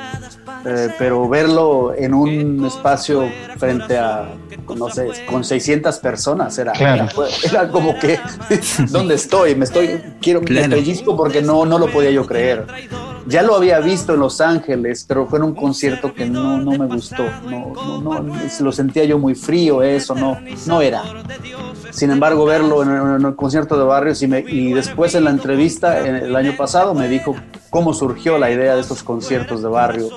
eh, pero verlo en un espacio frente a, no sé, con 600 personas era, Claro. <laughs> era como que, <laughs> ¿dónde estoy? Me estoy, quiero, me Claro. pellizco porque no, no lo podía yo creer. ya lo había visto en Los Ángeles, pero fue en un concierto que no, no me gustó. No, no, no, lo sentía yo muy frío, eso, no, no era. Sin embargo, verlo en, en el concierto de Barrios y, me- y después en la entrevista en el año pasado me dijo cómo surgió la idea de estos conciertos de barrio,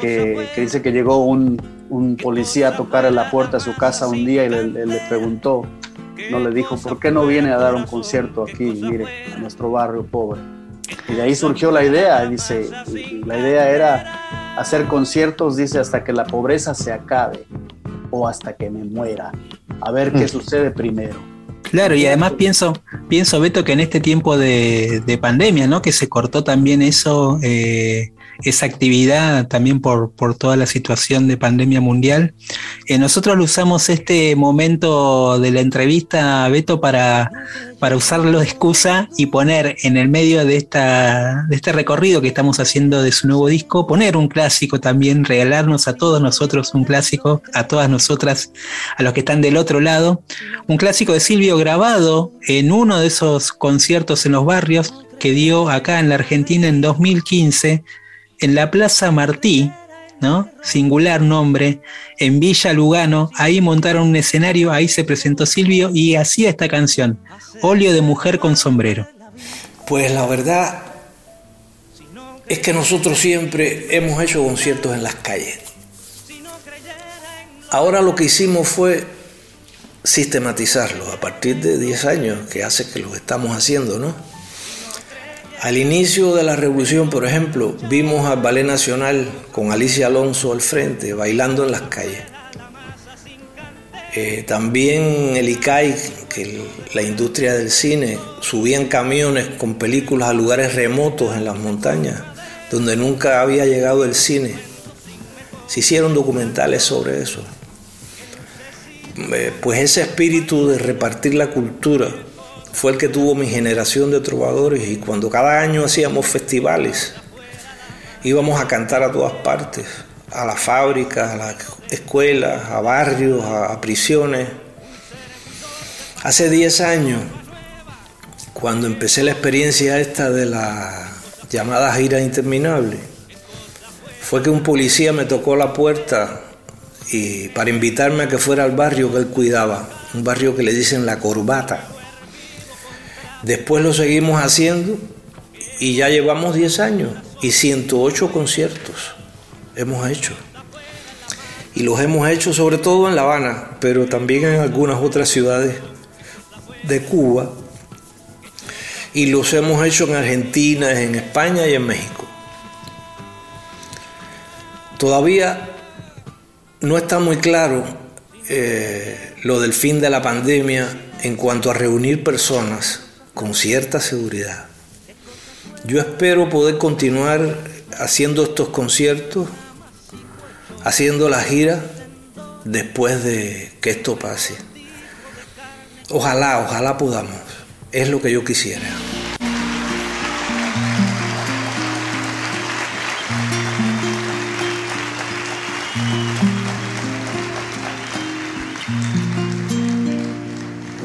que, que dice que llegó un, un policía a tocar en la puerta de su casa un día y le, le- le preguntó, no le dijo, ¿por qué no viene a dar un concierto aquí, mire, a nuestro barrio pobre? Y de ahí surgió la idea, dice, la idea era hacer conciertos, dice, hasta que la pobreza se acabe o hasta que me muera, a ver qué Mm. sucede primero. Claro, y además pienso, pienso, Beto, que en este tiempo de, de pandemia, ¿no? Que se cortó también eso, eh, esa actividad también por, por toda la situación de pandemia mundial. Eh, nosotros usamos este momento de la entrevista, Beto, para, para usarlo de excusa y poner en el medio de, esta, de este recorrido que estamos haciendo de su nuevo disco, poner un clásico también, regalarnos a todos nosotros un clásico, a todas nosotras, a los que están del otro lado, un clásico de Silvio grabado en uno de esos conciertos en los barrios que dio acá en la Argentina en 2015 en la Plaza Martí, ¿no? Singular nombre, en Villa Lugano, ahí montaron un escenario, ahí se presentó Silvio y hacía esta canción, Óleo de mujer con sombrero. Pues la verdad es que nosotros siempre hemos hecho conciertos en las calles. Ahora lo que hicimos fue sistematizarlo a partir de 10 años que hace que lo estamos haciendo, ¿no? Al inicio de la revolución, por ejemplo, vimos al Ballet Nacional con Alicia Alonso al frente, bailando en las calles. Eh, también el ICAI, que la industria del cine, subían camiones con películas a lugares remotos en las montañas, donde nunca había llegado el cine. Se hicieron documentales sobre eso. Eh, pues ese espíritu de repartir la cultura fue el que tuvo mi generación de trovadores y cuando cada año hacíamos festivales, íbamos a cantar a todas partes, a las fábricas, a las escuelas, a barrios, a, prisiones. Hace 10 años, cuando empecé la experiencia esta de la llamada gira interminable, fue que un policía me tocó la puerta y para invitarme a que fuera al barrio que él cuidaba, un barrio que le dicen La Corbata. Después lo seguimos haciendo y ya llevamos 10 años y 108 conciertos hemos hecho. Y los hemos hecho sobre todo en La Habana, pero también en algunas otras ciudades de Cuba. Y los hemos hecho en Argentina, en España y en México. Todavía no está muy claro eh, lo del fin de la pandemia en cuanto a reunir personas con cierta seguridad. Yo espero poder continuar haciendo estos conciertos, haciendo la gira después de que esto pase. Ojalá, ojalá podamos. Es lo que yo quisiera.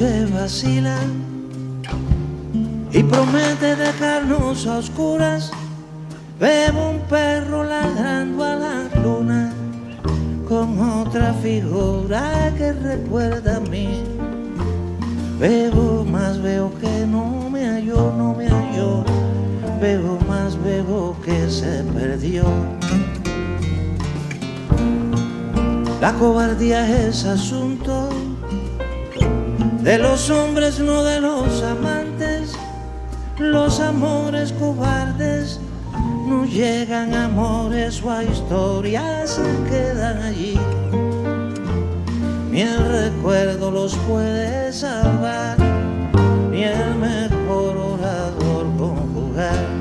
Que vacila y promete dejarnos a oscuras. Veo un perro ladrando a la luna con otra figura que recuerda a mí. Veo más, veo que no me halló, no me halló. Veo más, veo que se perdió. La cobardía es asunto de los hombres, no de los amantes. Los amores cobardes no llegan a amores o a historias, se quedan allí. ni el recuerdo los puede salvar, ni el mejor orador conjugar.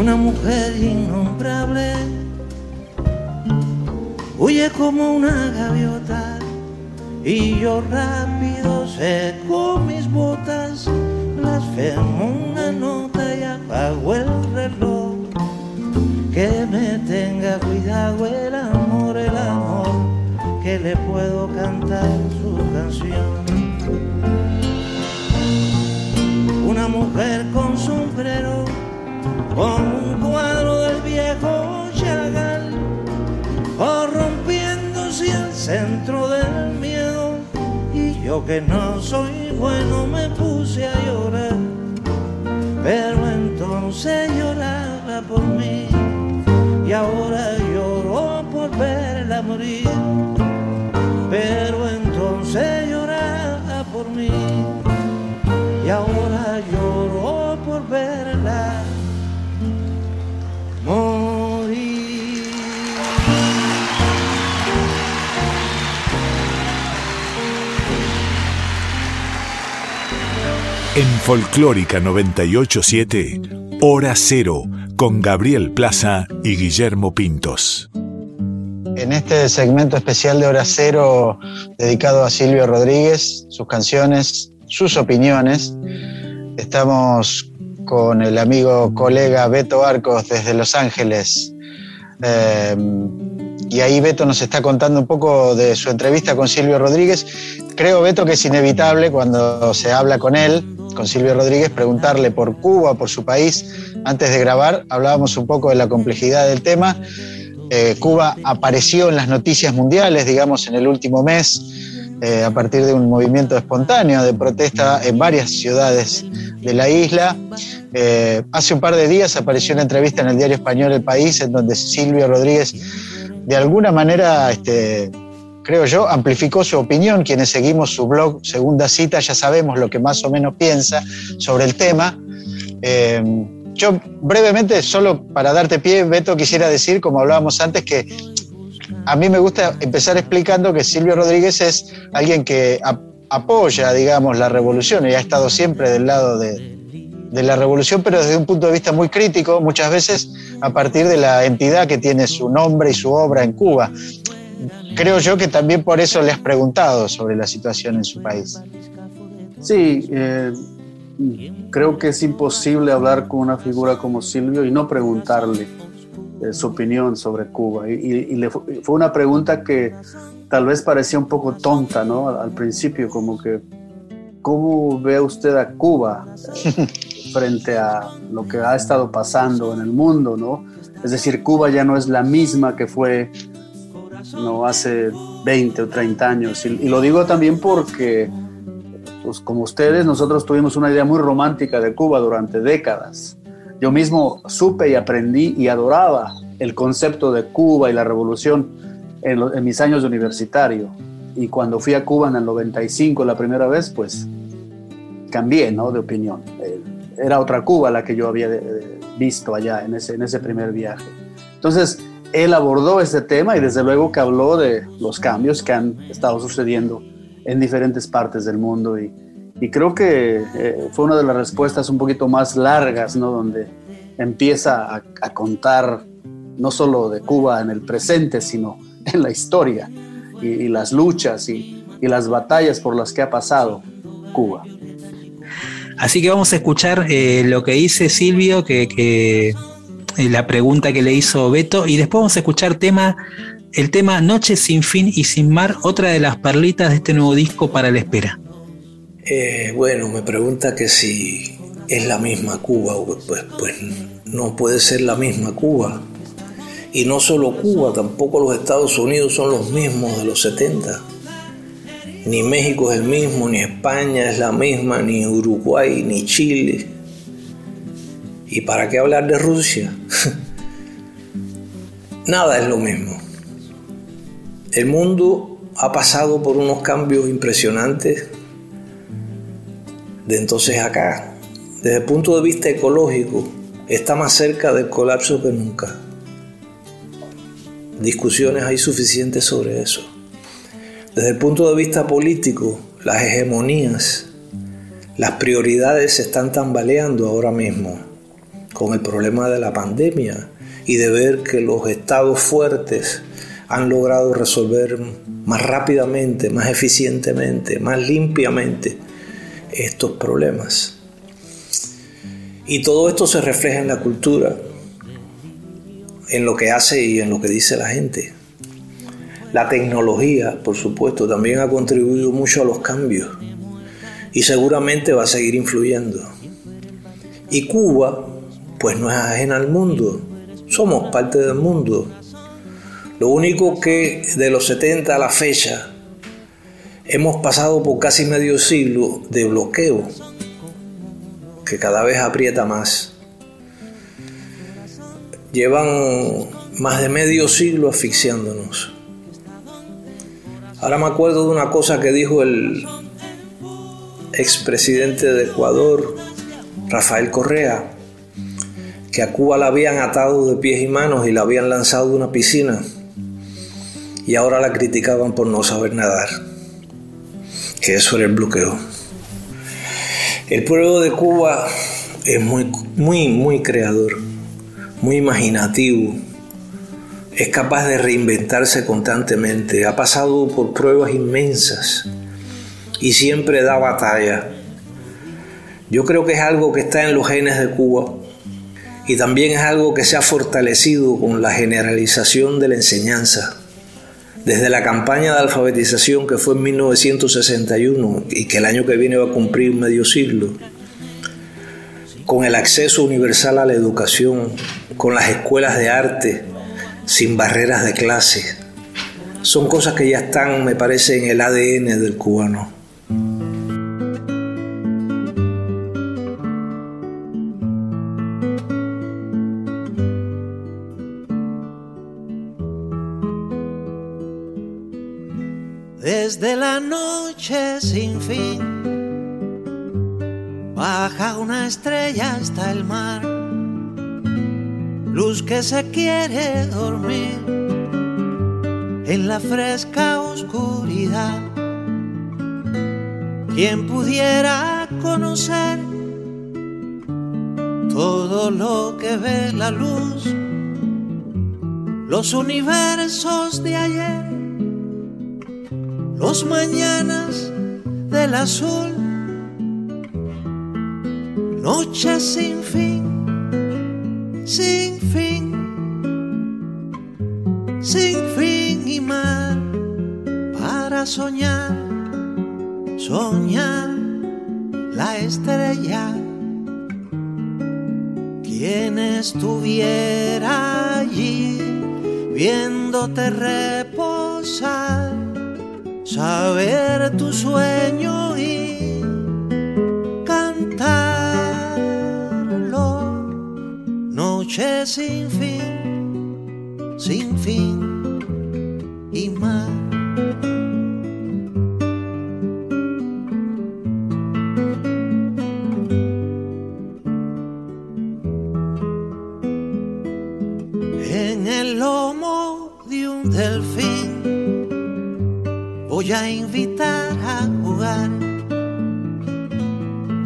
Una mujer innombrable huye como una gaviota y yo rápido seco mis botas, blasfemo una nota y apago el reloj. Que me tenga cuidado el amor, el amor, que le puedo cantar su canción. Una mujer con sombrero como un cuadro del viejo Chagall, corrompiéndose al centro del miedo. Y yo que no soy bueno me puse a llorar, pero entonces lloraba por mí y ahora lloro por verla morir. Pero entonces lloraba por mí y ahora lloro En Folclórica 987, Hora Cero, con Gabriel Plaza y Guillermo Pintos. En este segmento especial de Hora Cero dedicado a Silvio Rodríguez, sus canciones, sus opiniones, estamos con el amigo colega Beto Arcos desde Los Ángeles. Eh, y ahí Beto nos está contando un poco de su entrevista con Silvio Rodríguez. Creo, Beto, que es inevitable cuando se habla con él, con Silvio Rodríguez, preguntarle por Cuba, por su país. Antes de grabar hablábamos un poco de la complejidad del tema. Eh, Cuba apareció en las noticias mundiales, digamos, en el último mes, eh, a partir de un movimiento espontáneo de protesta en varias ciudades de la isla. Eh, hace un par de días apareció una entrevista en el diario español El País, en donde Silvio Rodríguez, de alguna manera, este, creo yo, amplificó su opinión. Quienes seguimos su blog Segunda Cita ya sabemos lo que más o menos piensa sobre el tema. Eh, yo brevemente, solo para darte pie, Beto, quisiera decir, como hablábamos antes, que a mí me gusta empezar explicando que Silvio Rodríguez es alguien que ap- apoya, digamos, la revolución y ha estado siempre del lado de, de la revolución, pero desde un punto de vista muy crítico, muchas veces a partir de la entidad que tiene su nombre y su obra en Cuba. Creo yo que también por eso le has preguntado sobre la situación en su país. Sí, eh, creo que es imposible hablar con una figura como Silvio y no preguntarle eh, su opinión sobre Cuba. Y, y- y le fu- fue una pregunta que tal vez parecía un poco tonta, ¿no? Al, al principio, como que, ¿cómo ve usted a Cuba <laughs> frente a lo que ha estado pasando en el mundo, ¿no? Es decir, Cuba ya no es la misma que fue no hace 20 o 30 años. Y, lo digo también porque pues como ustedes, nosotros tuvimos una idea muy romántica de Cuba durante décadas. Yo mismo supe y aprendí y adoraba el concepto de Cuba y la revolución en, en mis años de universitario. Y cuando fui a Cuba en el 95 la primera vez, pues cambié ¿no? de opinión. Eh, Era otra Cuba la que yo había de- visto allá en ese, en ese primer viaje. Entonces, él abordó este tema y desde luego que habló de los cambios que han estado sucediendo en diferentes partes del mundo y, y creo que eh, fue una de las respuestas un poquito más largas, ¿no? Donde empieza a, a contar no solo de Cuba en el presente, sino <laughs> en la historia y, y las luchas y, y las batallas por las que ha pasado Cuba. Así que vamos a escuchar eh, lo que dice Silvio, que, que, eh, la pregunta que le hizo Beto, y después vamos a escuchar tema, el tema Noche sin fin y sin mar, otra de las perlitas de este nuevo disco para la espera. Eh, bueno, me pregunta que si es la misma Cuba, pues, pues no puede ser la misma Cuba. Y no solo Cuba, tampoco los Estados Unidos son los mismos de los 70. Ni México es el mismo, ni España es la misma, ni Uruguay, ni Chile. ¿Y para qué hablar de Rusia? <laughs> Nada es lo mismo. El mundo ha pasado por unos cambios impresionantes de entonces acá. Desde el punto de vista ecológico, está más cerca del colapso que nunca. Discusiones hay suficientes sobre eso. Desde el punto de vista político, las hegemonías, las prioridades se están tambaleando ahora mismo con el problema de la pandemia y de ver que los estados fuertes han logrado resolver más rápidamente, más eficientemente, más limpiamente estos problemas. Y todo esto se refleja en la cultura, en lo que hace y en lo que dice la gente. La tecnología, por supuesto, también ha contribuido mucho a los cambios y seguramente va a seguir influyendo. Y Cuba, pues no es ajena al mundo, somos parte del mundo. Lo único que de los 70 a la fecha hemos pasado por casi medio siglo de bloqueo que cada vez aprieta más. Llevan más de medio siglo asfixiándonos. Ahora me acuerdo de una cosa que dijo el expresidente de Ecuador, Rafael Correa, que a Cuba la habían atado de pies y manos y la habían lanzado de una piscina y ahora la criticaban por no saber nadar, que eso era el bloqueo. El pueblo de Cuba es muy, muy, muy creador, muy imaginativo, es capaz de reinventarse constantemente, ha pasado por pruebas inmensas y siempre da batalla. Yo creo que es algo que está en los genes de Cuba y también es algo que se ha fortalecido con la generalización de la enseñanza. Desde la campaña de alfabetización que fue en 1961 y que el año que viene va a cumplir medio siglo, con el acceso universal a la educación, con las escuelas de arte, sin barreras de clase. Son cosas que ya están, me parece, en el ADN del cubano. Desde la noche sin fin baja una estrella hasta el mar, luz que se quiere dormir en la fresca oscuridad. Quien pudiera conocer todo lo que ve la luz, los universos de ayer los mañanas del azul, noches sin fin, sin fin, sin fin y mar para soñar, soñar la estrella. Quien estuviera allí viéndote reposar saber tu sueño Noche sin fin, sin fin y más. En el lomo de un delfín voy a invitar a jugar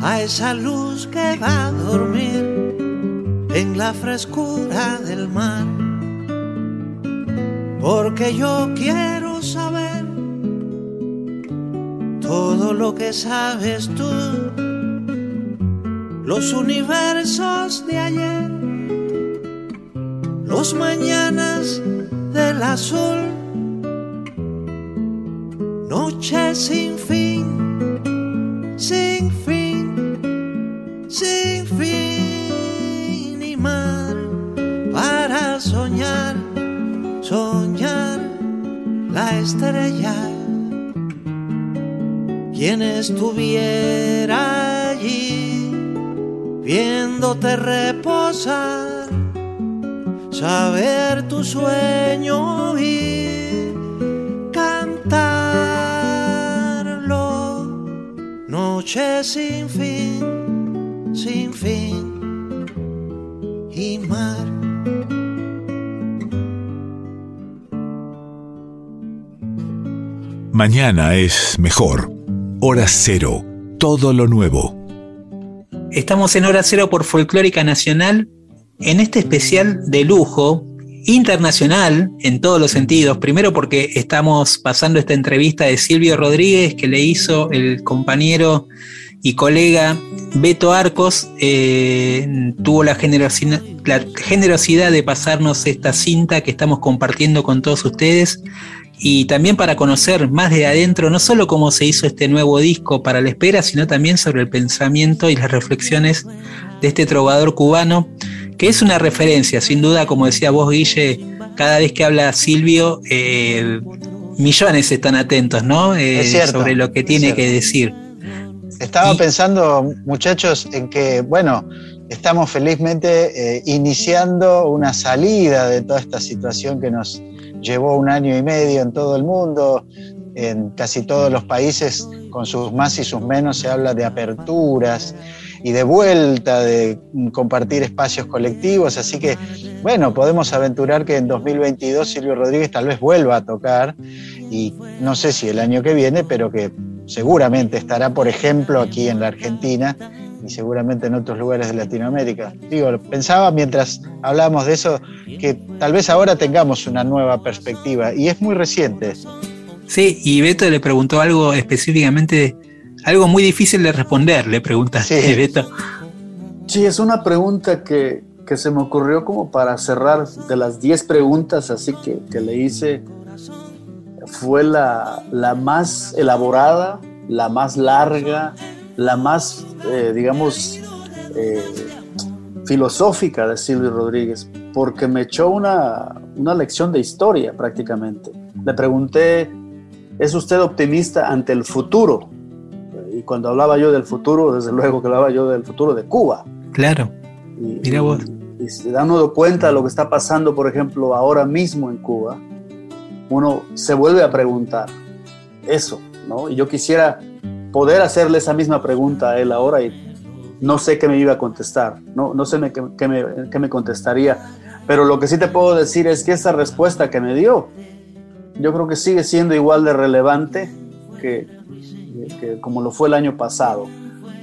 a esa luz que va a dormir en la frescura del mar. Porque yo quiero saber todo lo que sabes tú, los universos de ayer, los mañanas del azul noche sin fin, estrella. quien estuviera allí viéndote reposar, saber tu sueño y cantarlo. Noche sin fin, sin fin Mañana es mejor. Hora cero. Todo lo nuevo. Estamos en Hora Cero por Folclórica Nacional, en este especial de lujo, internacional en todos los sentidos. Primero porque estamos pasando esta entrevista de Silvio Rodríguez que le hizo el compañero y colega Beto Arcos. eh, tuvo la generosidad, la generosidad de pasarnos esta cinta que estamos compartiendo con todos ustedes y también para conocer más de adentro, no solo cómo se hizo este nuevo disco para la espera, sino también sobre el pensamiento y las reflexiones de este trovador cubano, que es una referencia, sin duda, como decía vos, Guille, cada vez que habla Silvio, eh, millones están atentos, ¿no? Eh, Es cierto, sobre lo que tiene que decir. Estaba pensando, muchachos, en que, bueno, estamos felizmente eh, iniciando una salida de toda esta situación que nos llevó un año y medio en todo el mundo. En casi todos los países, con sus más y sus menos, se habla de aperturas y de vuelta, de compartir espacios colectivos. Así que, bueno, podemos aventurar que en 2022 Silvio Rodríguez tal vez vuelva a tocar y no sé si el año que viene, pero que seguramente estará, por ejemplo, aquí en la Argentina y seguramente en otros lugares de Latinoamérica. Digo, pensaba mientras hablábamos de eso que tal vez ahora tengamos una nueva perspectiva y es muy reciente. Sí, y Beto le preguntó algo específicamente, algo muy difícil de responder, le preguntaste, Sí. Beto. Sí, es una pregunta que, que se me ocurrió como para cerrar de las 10 preguntas así que, que le hice. Fue la, la más elaborada, la más larga, la más, eh, digamos, eh, filosófica de Silvio Rodríguez, porque me echó una, una lección de historia prácticamente. Le pregunté, ¿es usted optimista ante el futuro? Y cuando hablaba yo del futuro, desde luego que hablaba yo del futuro de Cuba. Claro, Y, mira vos. y se da uno cuenta de lo que está pasando, por ejemplo, ahora mismo en Cuba, uno se vuelve a preguntar eso, ¿no? Y yo quisiera poder hacerle esa misma pregunta a él ahora y no sé qué me iba a contestar, no, no sé qué me, qué me contestaría, pero lo que sí te puedo decir es que esa respuesta que me dio, yo creo que sigue siendo igual de relevante que, que como lo fue el año pasado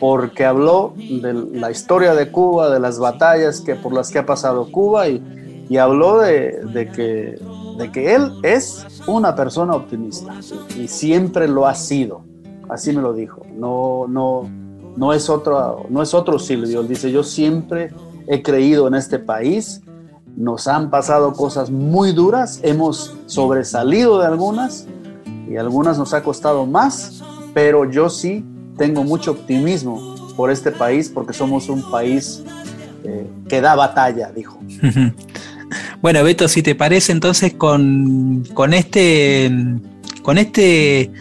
porque habló de la historia de Cuba, de las batallas que, por las que ha pasado Cuba y, y habló de, de que, de que él es una persona optimista y siempre lo ha sido. Así me lo dijo. No, no, no, es, otro, no es otro Silvio. Dice, yo siempre he creído en este país. Nos han pasado cosas muy duras, hemos sobresalido de algunas y algunas nos ha costado más, pero yo sí tengo mucho optimismo por este país porque somos un país eh, que da batalla, dijo. <laughs> Bueno, Beto, si te parece, entonces con, con este con este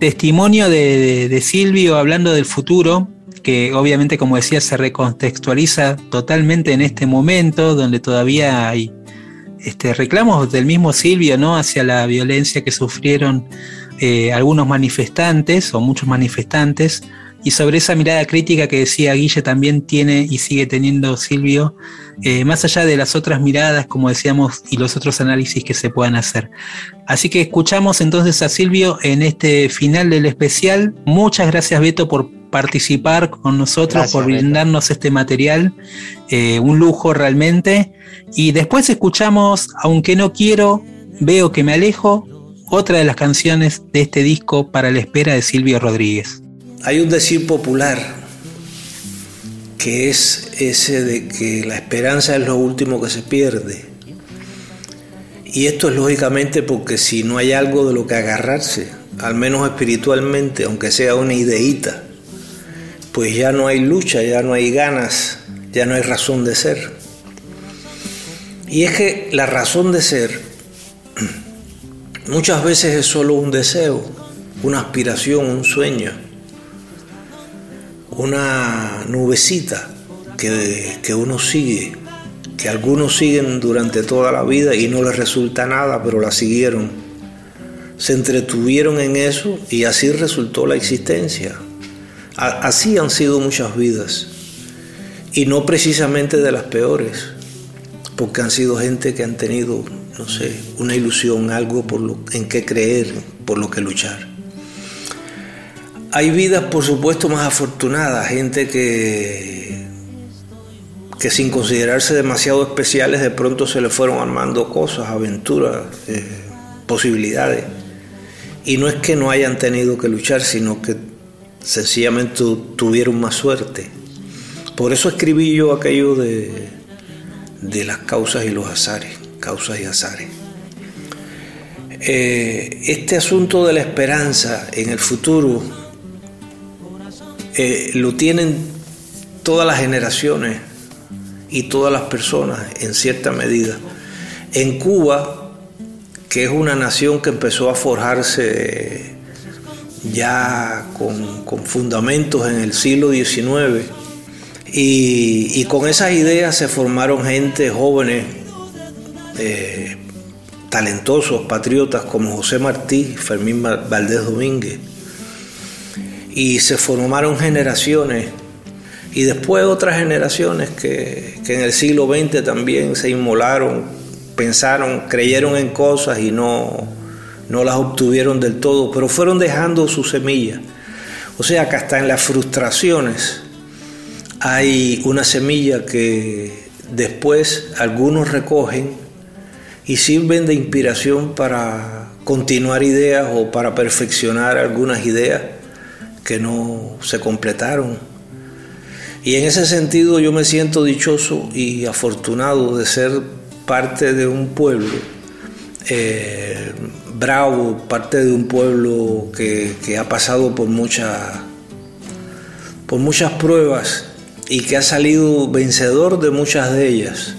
testimonio de, Silvio hablando del futuro, que obviamente, como decía, se recontextualiza totalmente en este momento, donde todavía hay este, reclamos del mismo Silvio, ¿no? Hacia la violencia que sufrieron eh, algunos manifestantes o muchos manifestantes. Y sobre esa mirada crítica que decía Guille también tiene y sigue teniendo Silvio, eh, más allá de las otras miradas, como decíamos, y los otros análisis que se puedan hacer. Así que escuchamos entonces a Silvio en este final del especial. Muchas gracias Beto por participar con nosotros, Gracias, por Beto. brindarnos este material. Eh, un lujo realmente. Y después escuchamos, aunque no quiero, veo que me alejo, otra de las canciones de este disco para la espera de Silvio Rodríguez. Hay un decir popular que es ese de que la esperanza es lo último que se pierde. Y esto es lógicamente porque si no hay algo de lo que agarrarse, al menos espiritualmente, aunque sea una ideíta, pues ya no hay lucha, ya no hay ganas, ya no hay razón de ser. Y es que la razón de ser muchas veces es solo un deseo, una aspiración, un sueño, una nubecita que, que uno sigue, que algunos siguen durante toda la vida y no les resulta nada, pero la siguieron. Se entretuvieron en eso y así resultó la existencia. Así han sido muchas vidas y no precisamente de las peores, porque han sido gente que han tenido, no sé, una ilusión, algo por lo, en qué creer, por lo que luchar. Hay vidas, por supuesto, más afortunadas, gente que, que sin considerarse demasiado especiales, de pronto se le fueron armando cosas, aventuras, eh, posibilidades. Y no es que no hayan tenido que luchar, sino que sencillamente tu- tuvieron más suerte. Por eso escribí yo aquello de, de las causas y los azares, causas y azares. Eh, este asunto de la esperanza en el futuro eh, lo tienen todas las generaciones y todas las personas en cierta medida. En Cuba, que es una nación que empezó a forjarse ya con, fundamentos en el siglo XIX, y, con esas ideas se formaron gente jóvenes, eh, talentosos, patriotas como José Martí, Fermín Val- Valdés Domínguez. Y se formaron generaciones y después otras generaciones que, que en el siglo XX también se inmolaron, pensaron, creyeron en cosas y no, no las obtuvieron del todo, pero fueron dejando su semilla. O sea que hasta en las frustraciones hay una semilla que después algunos recogen y sirven de inspiración para continuar ideas o para perfeccionar algunas ideas que no se completaron. Y en ese sentido yo me siento dichoso y afortunado de ser parte de un pueblo eh, bravo, parte de un pueblo que, que ha pasado por, mucha, por muchas pruebas y que ha salido vencedor de muchas de ellas.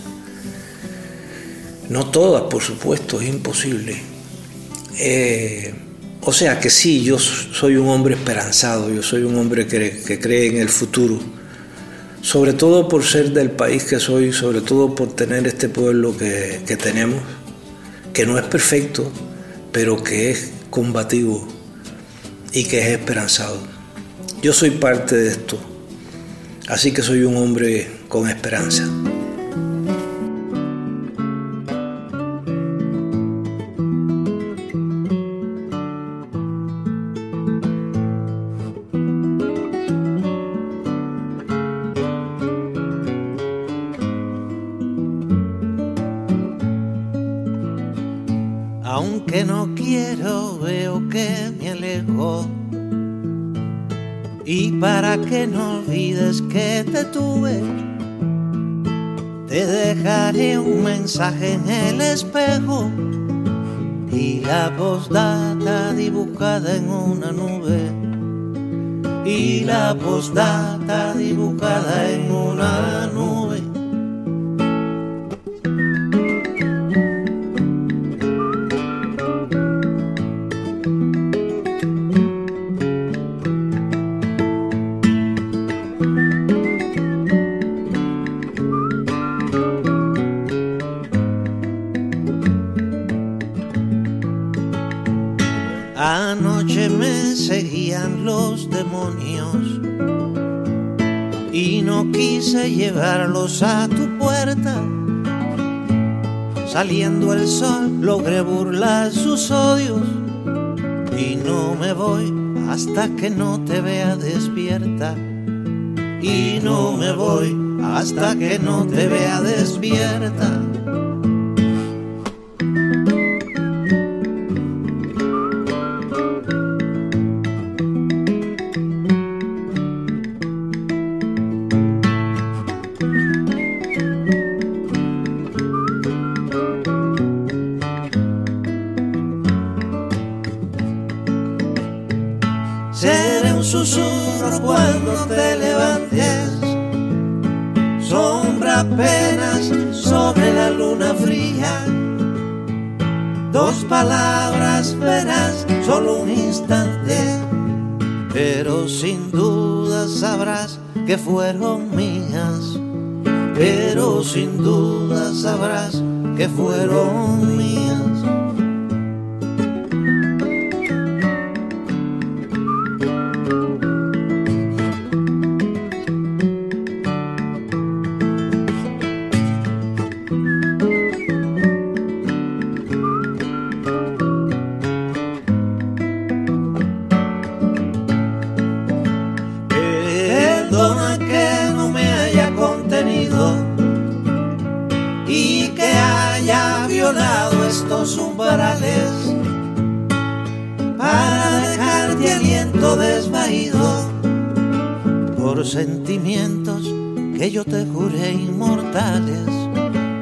No todas, por supuesto, es imposible. Eh, o sea que sí, yo soy un hombre esperanzado, yo soy un hombre que, que cree en el futuro, sobre todo por ser del país que soy, sobre todo por tener este pueblo que, que tenemos, que no es perfecto, pero que es combativo y que es esperanzado. Yo soy parte de esto, así que soy un hombre con esperanza. Que no olvides que te tuve, te dejaré un mensaje en el espejo y la postdata dibujada en una nube. Y la postdata dibujada en una nube. Saliendo el sol logré burlar sus odios y no me voy hasta que no te vea despierta. Y no me voy hasta que no te vea despierta. Por sentimientos que yo te juré inmortales,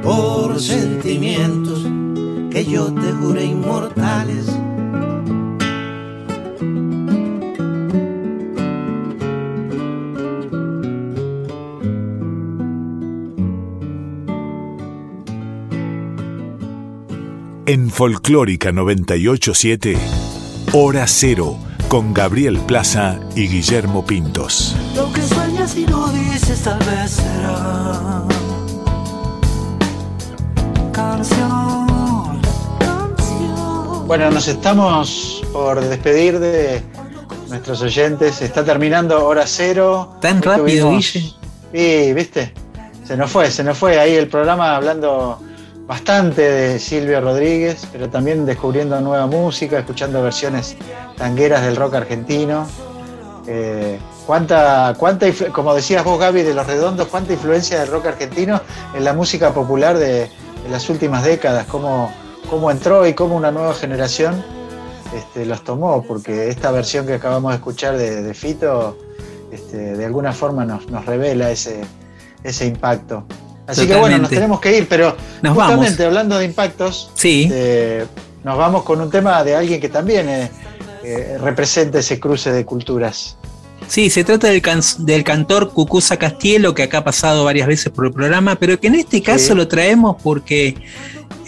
por sentimientos que yo te juré inmortales. En Folclórica 987, Hora Cero, con Gabriel Plaza y Guillermo Pintos. Lo que sueñas y no dices tal vez será canción, canción. Bueno, nos estamos por despedir de nuestros oyentes. Está terminando hora cero. Tan Hoy rápido, Guille. Sí, viste. Se nos fue, se nos fue ahí el programa hablando bastante de Silvio Rodríguez, pero también descubriendo nueva música, escuchando versiones tangueras del rock argentino. Eh, cuánta, cuánta, como decías vos, Gaby, de los redondos, cuánta influencia del rock argentino en la música popular de, de las últimas décadas, cómo, cómo entró y cómo una nueva generación este, los tomó, porque esta versión que acabamos de escuchar de, de Fito, este, de alguna forma nos, nos revela ese, ese impacto. Así que bueno, nos tenemos que ir, pero Nos justamente vamos. hablando de impactos, Sí. este, nos vamos con un tema de alguien que también eh, eh, representa ese cruce de culturas. Sí, se trata del, can- del cantor Cucuza Castielo, que acá ha pasado varias veces por el programa, pero que en este caso lo traemos porque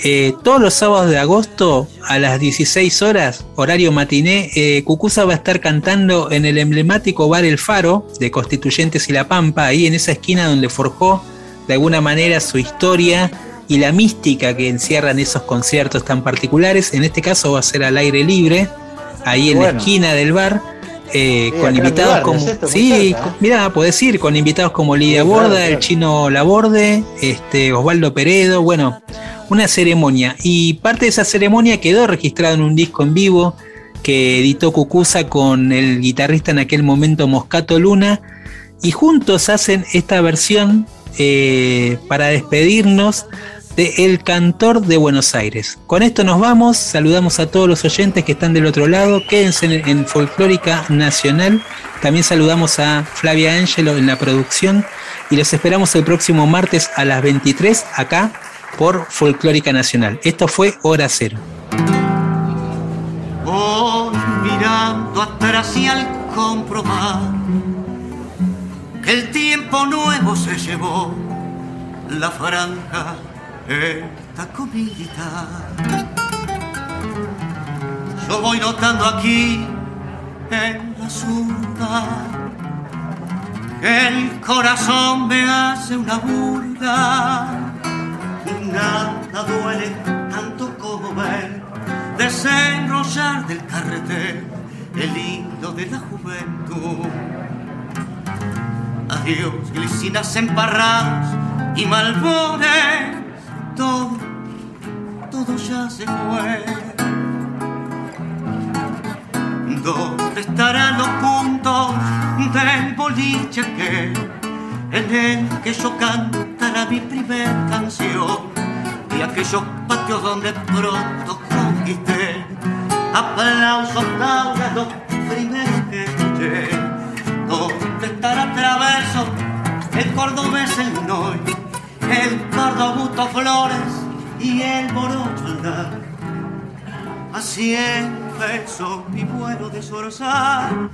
eh, todos los sábados de agosto a las 16 horas, horario matiné, eh, Cucuza va a estar cantando en el emblemático bar El Faro de Constituyentes y La Pampa, ahí en esa esquina donde forjó de alguna manera su historia y la mística que encierran esos conciertos tan particulares. En este caso va a ser al aire libre, ahí en la esquina del bar. eh, Sí, con invitados como es sí, con- mirá, podés ir con invitados como Lidia Sí, Borda, claro. el chino Laborde, este Osvaldo Peredo, bueno, una ceremonia y parte de esa ceremonia quedó registrada en un disco en vivo que editó Cucuza con el guitarrista en aquel momento Moscato Luna y juntos hacen esta versión eh, para despedirnos de El Cantor de Buenos Aires. Con esto nos vamos, saludamos a todos los oyentes que están del otro lado, quédense en, Folclórica Nacional, también saludamos a Flavia Ángelo en la producción y los esperamos el próximo martes a las 23 acá por Folclórica Nacional. Esto fue Hora Cero. Voy mirando atrás y al comprobar que el tiempo nuevo se llevó la franja esta comidita. Yo voy notando aquí en la zurda que el corazón me hace una burla. Nada duele tanto como ver desenrollar del carrete el hilo de la juventud. Adiós, glicinas emparradas y malbones, todo, ya se fue. ¿Dónde estarán los puntos del boliche que en el que yo cantara mi primer canción y aquellos patios donde pronto conquisté. Aplausos laudas los primeros que escuché. ¿Dónde estará Traverso, el cordobés el Noy, el pardo Busto Flores y el morocho andar? Así empezó mi vuelo de zorzal,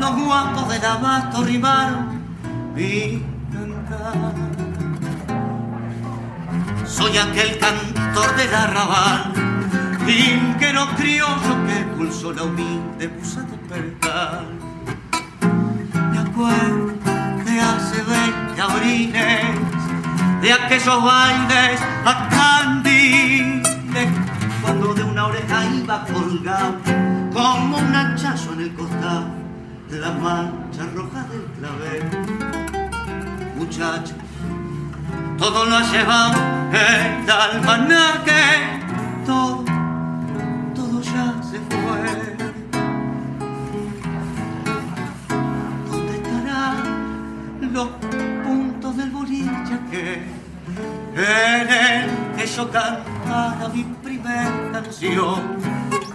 los guapos del abasto rimaron mi cantar. Soy aquel cantor del arrabal, vinquero criollo que pulsó la humilde musa despertar. recuerdo de hace 20 abriles, de aquellos bailes a candiles, cuando de una oreja iba colgado como un hachazo en el costado la mancha roja del clavel. Muchacho, todo lo ha llevado el almanaque, todo, todo ya se fue. El que yo cantara mi primer canción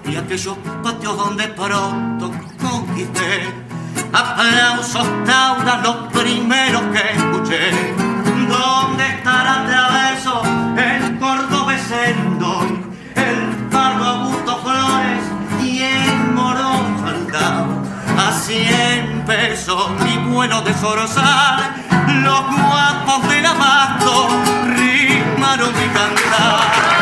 y aquellos patios donde pronto conquisté. Aplausos tauras los primeros que escuché. ¿Dónde estará Traverso, el cordobesendo, el Carlos Augusto Flores y el Morón Falcao? A cien pesos mi vuelo de Sorosal, los cantaron mi cantar.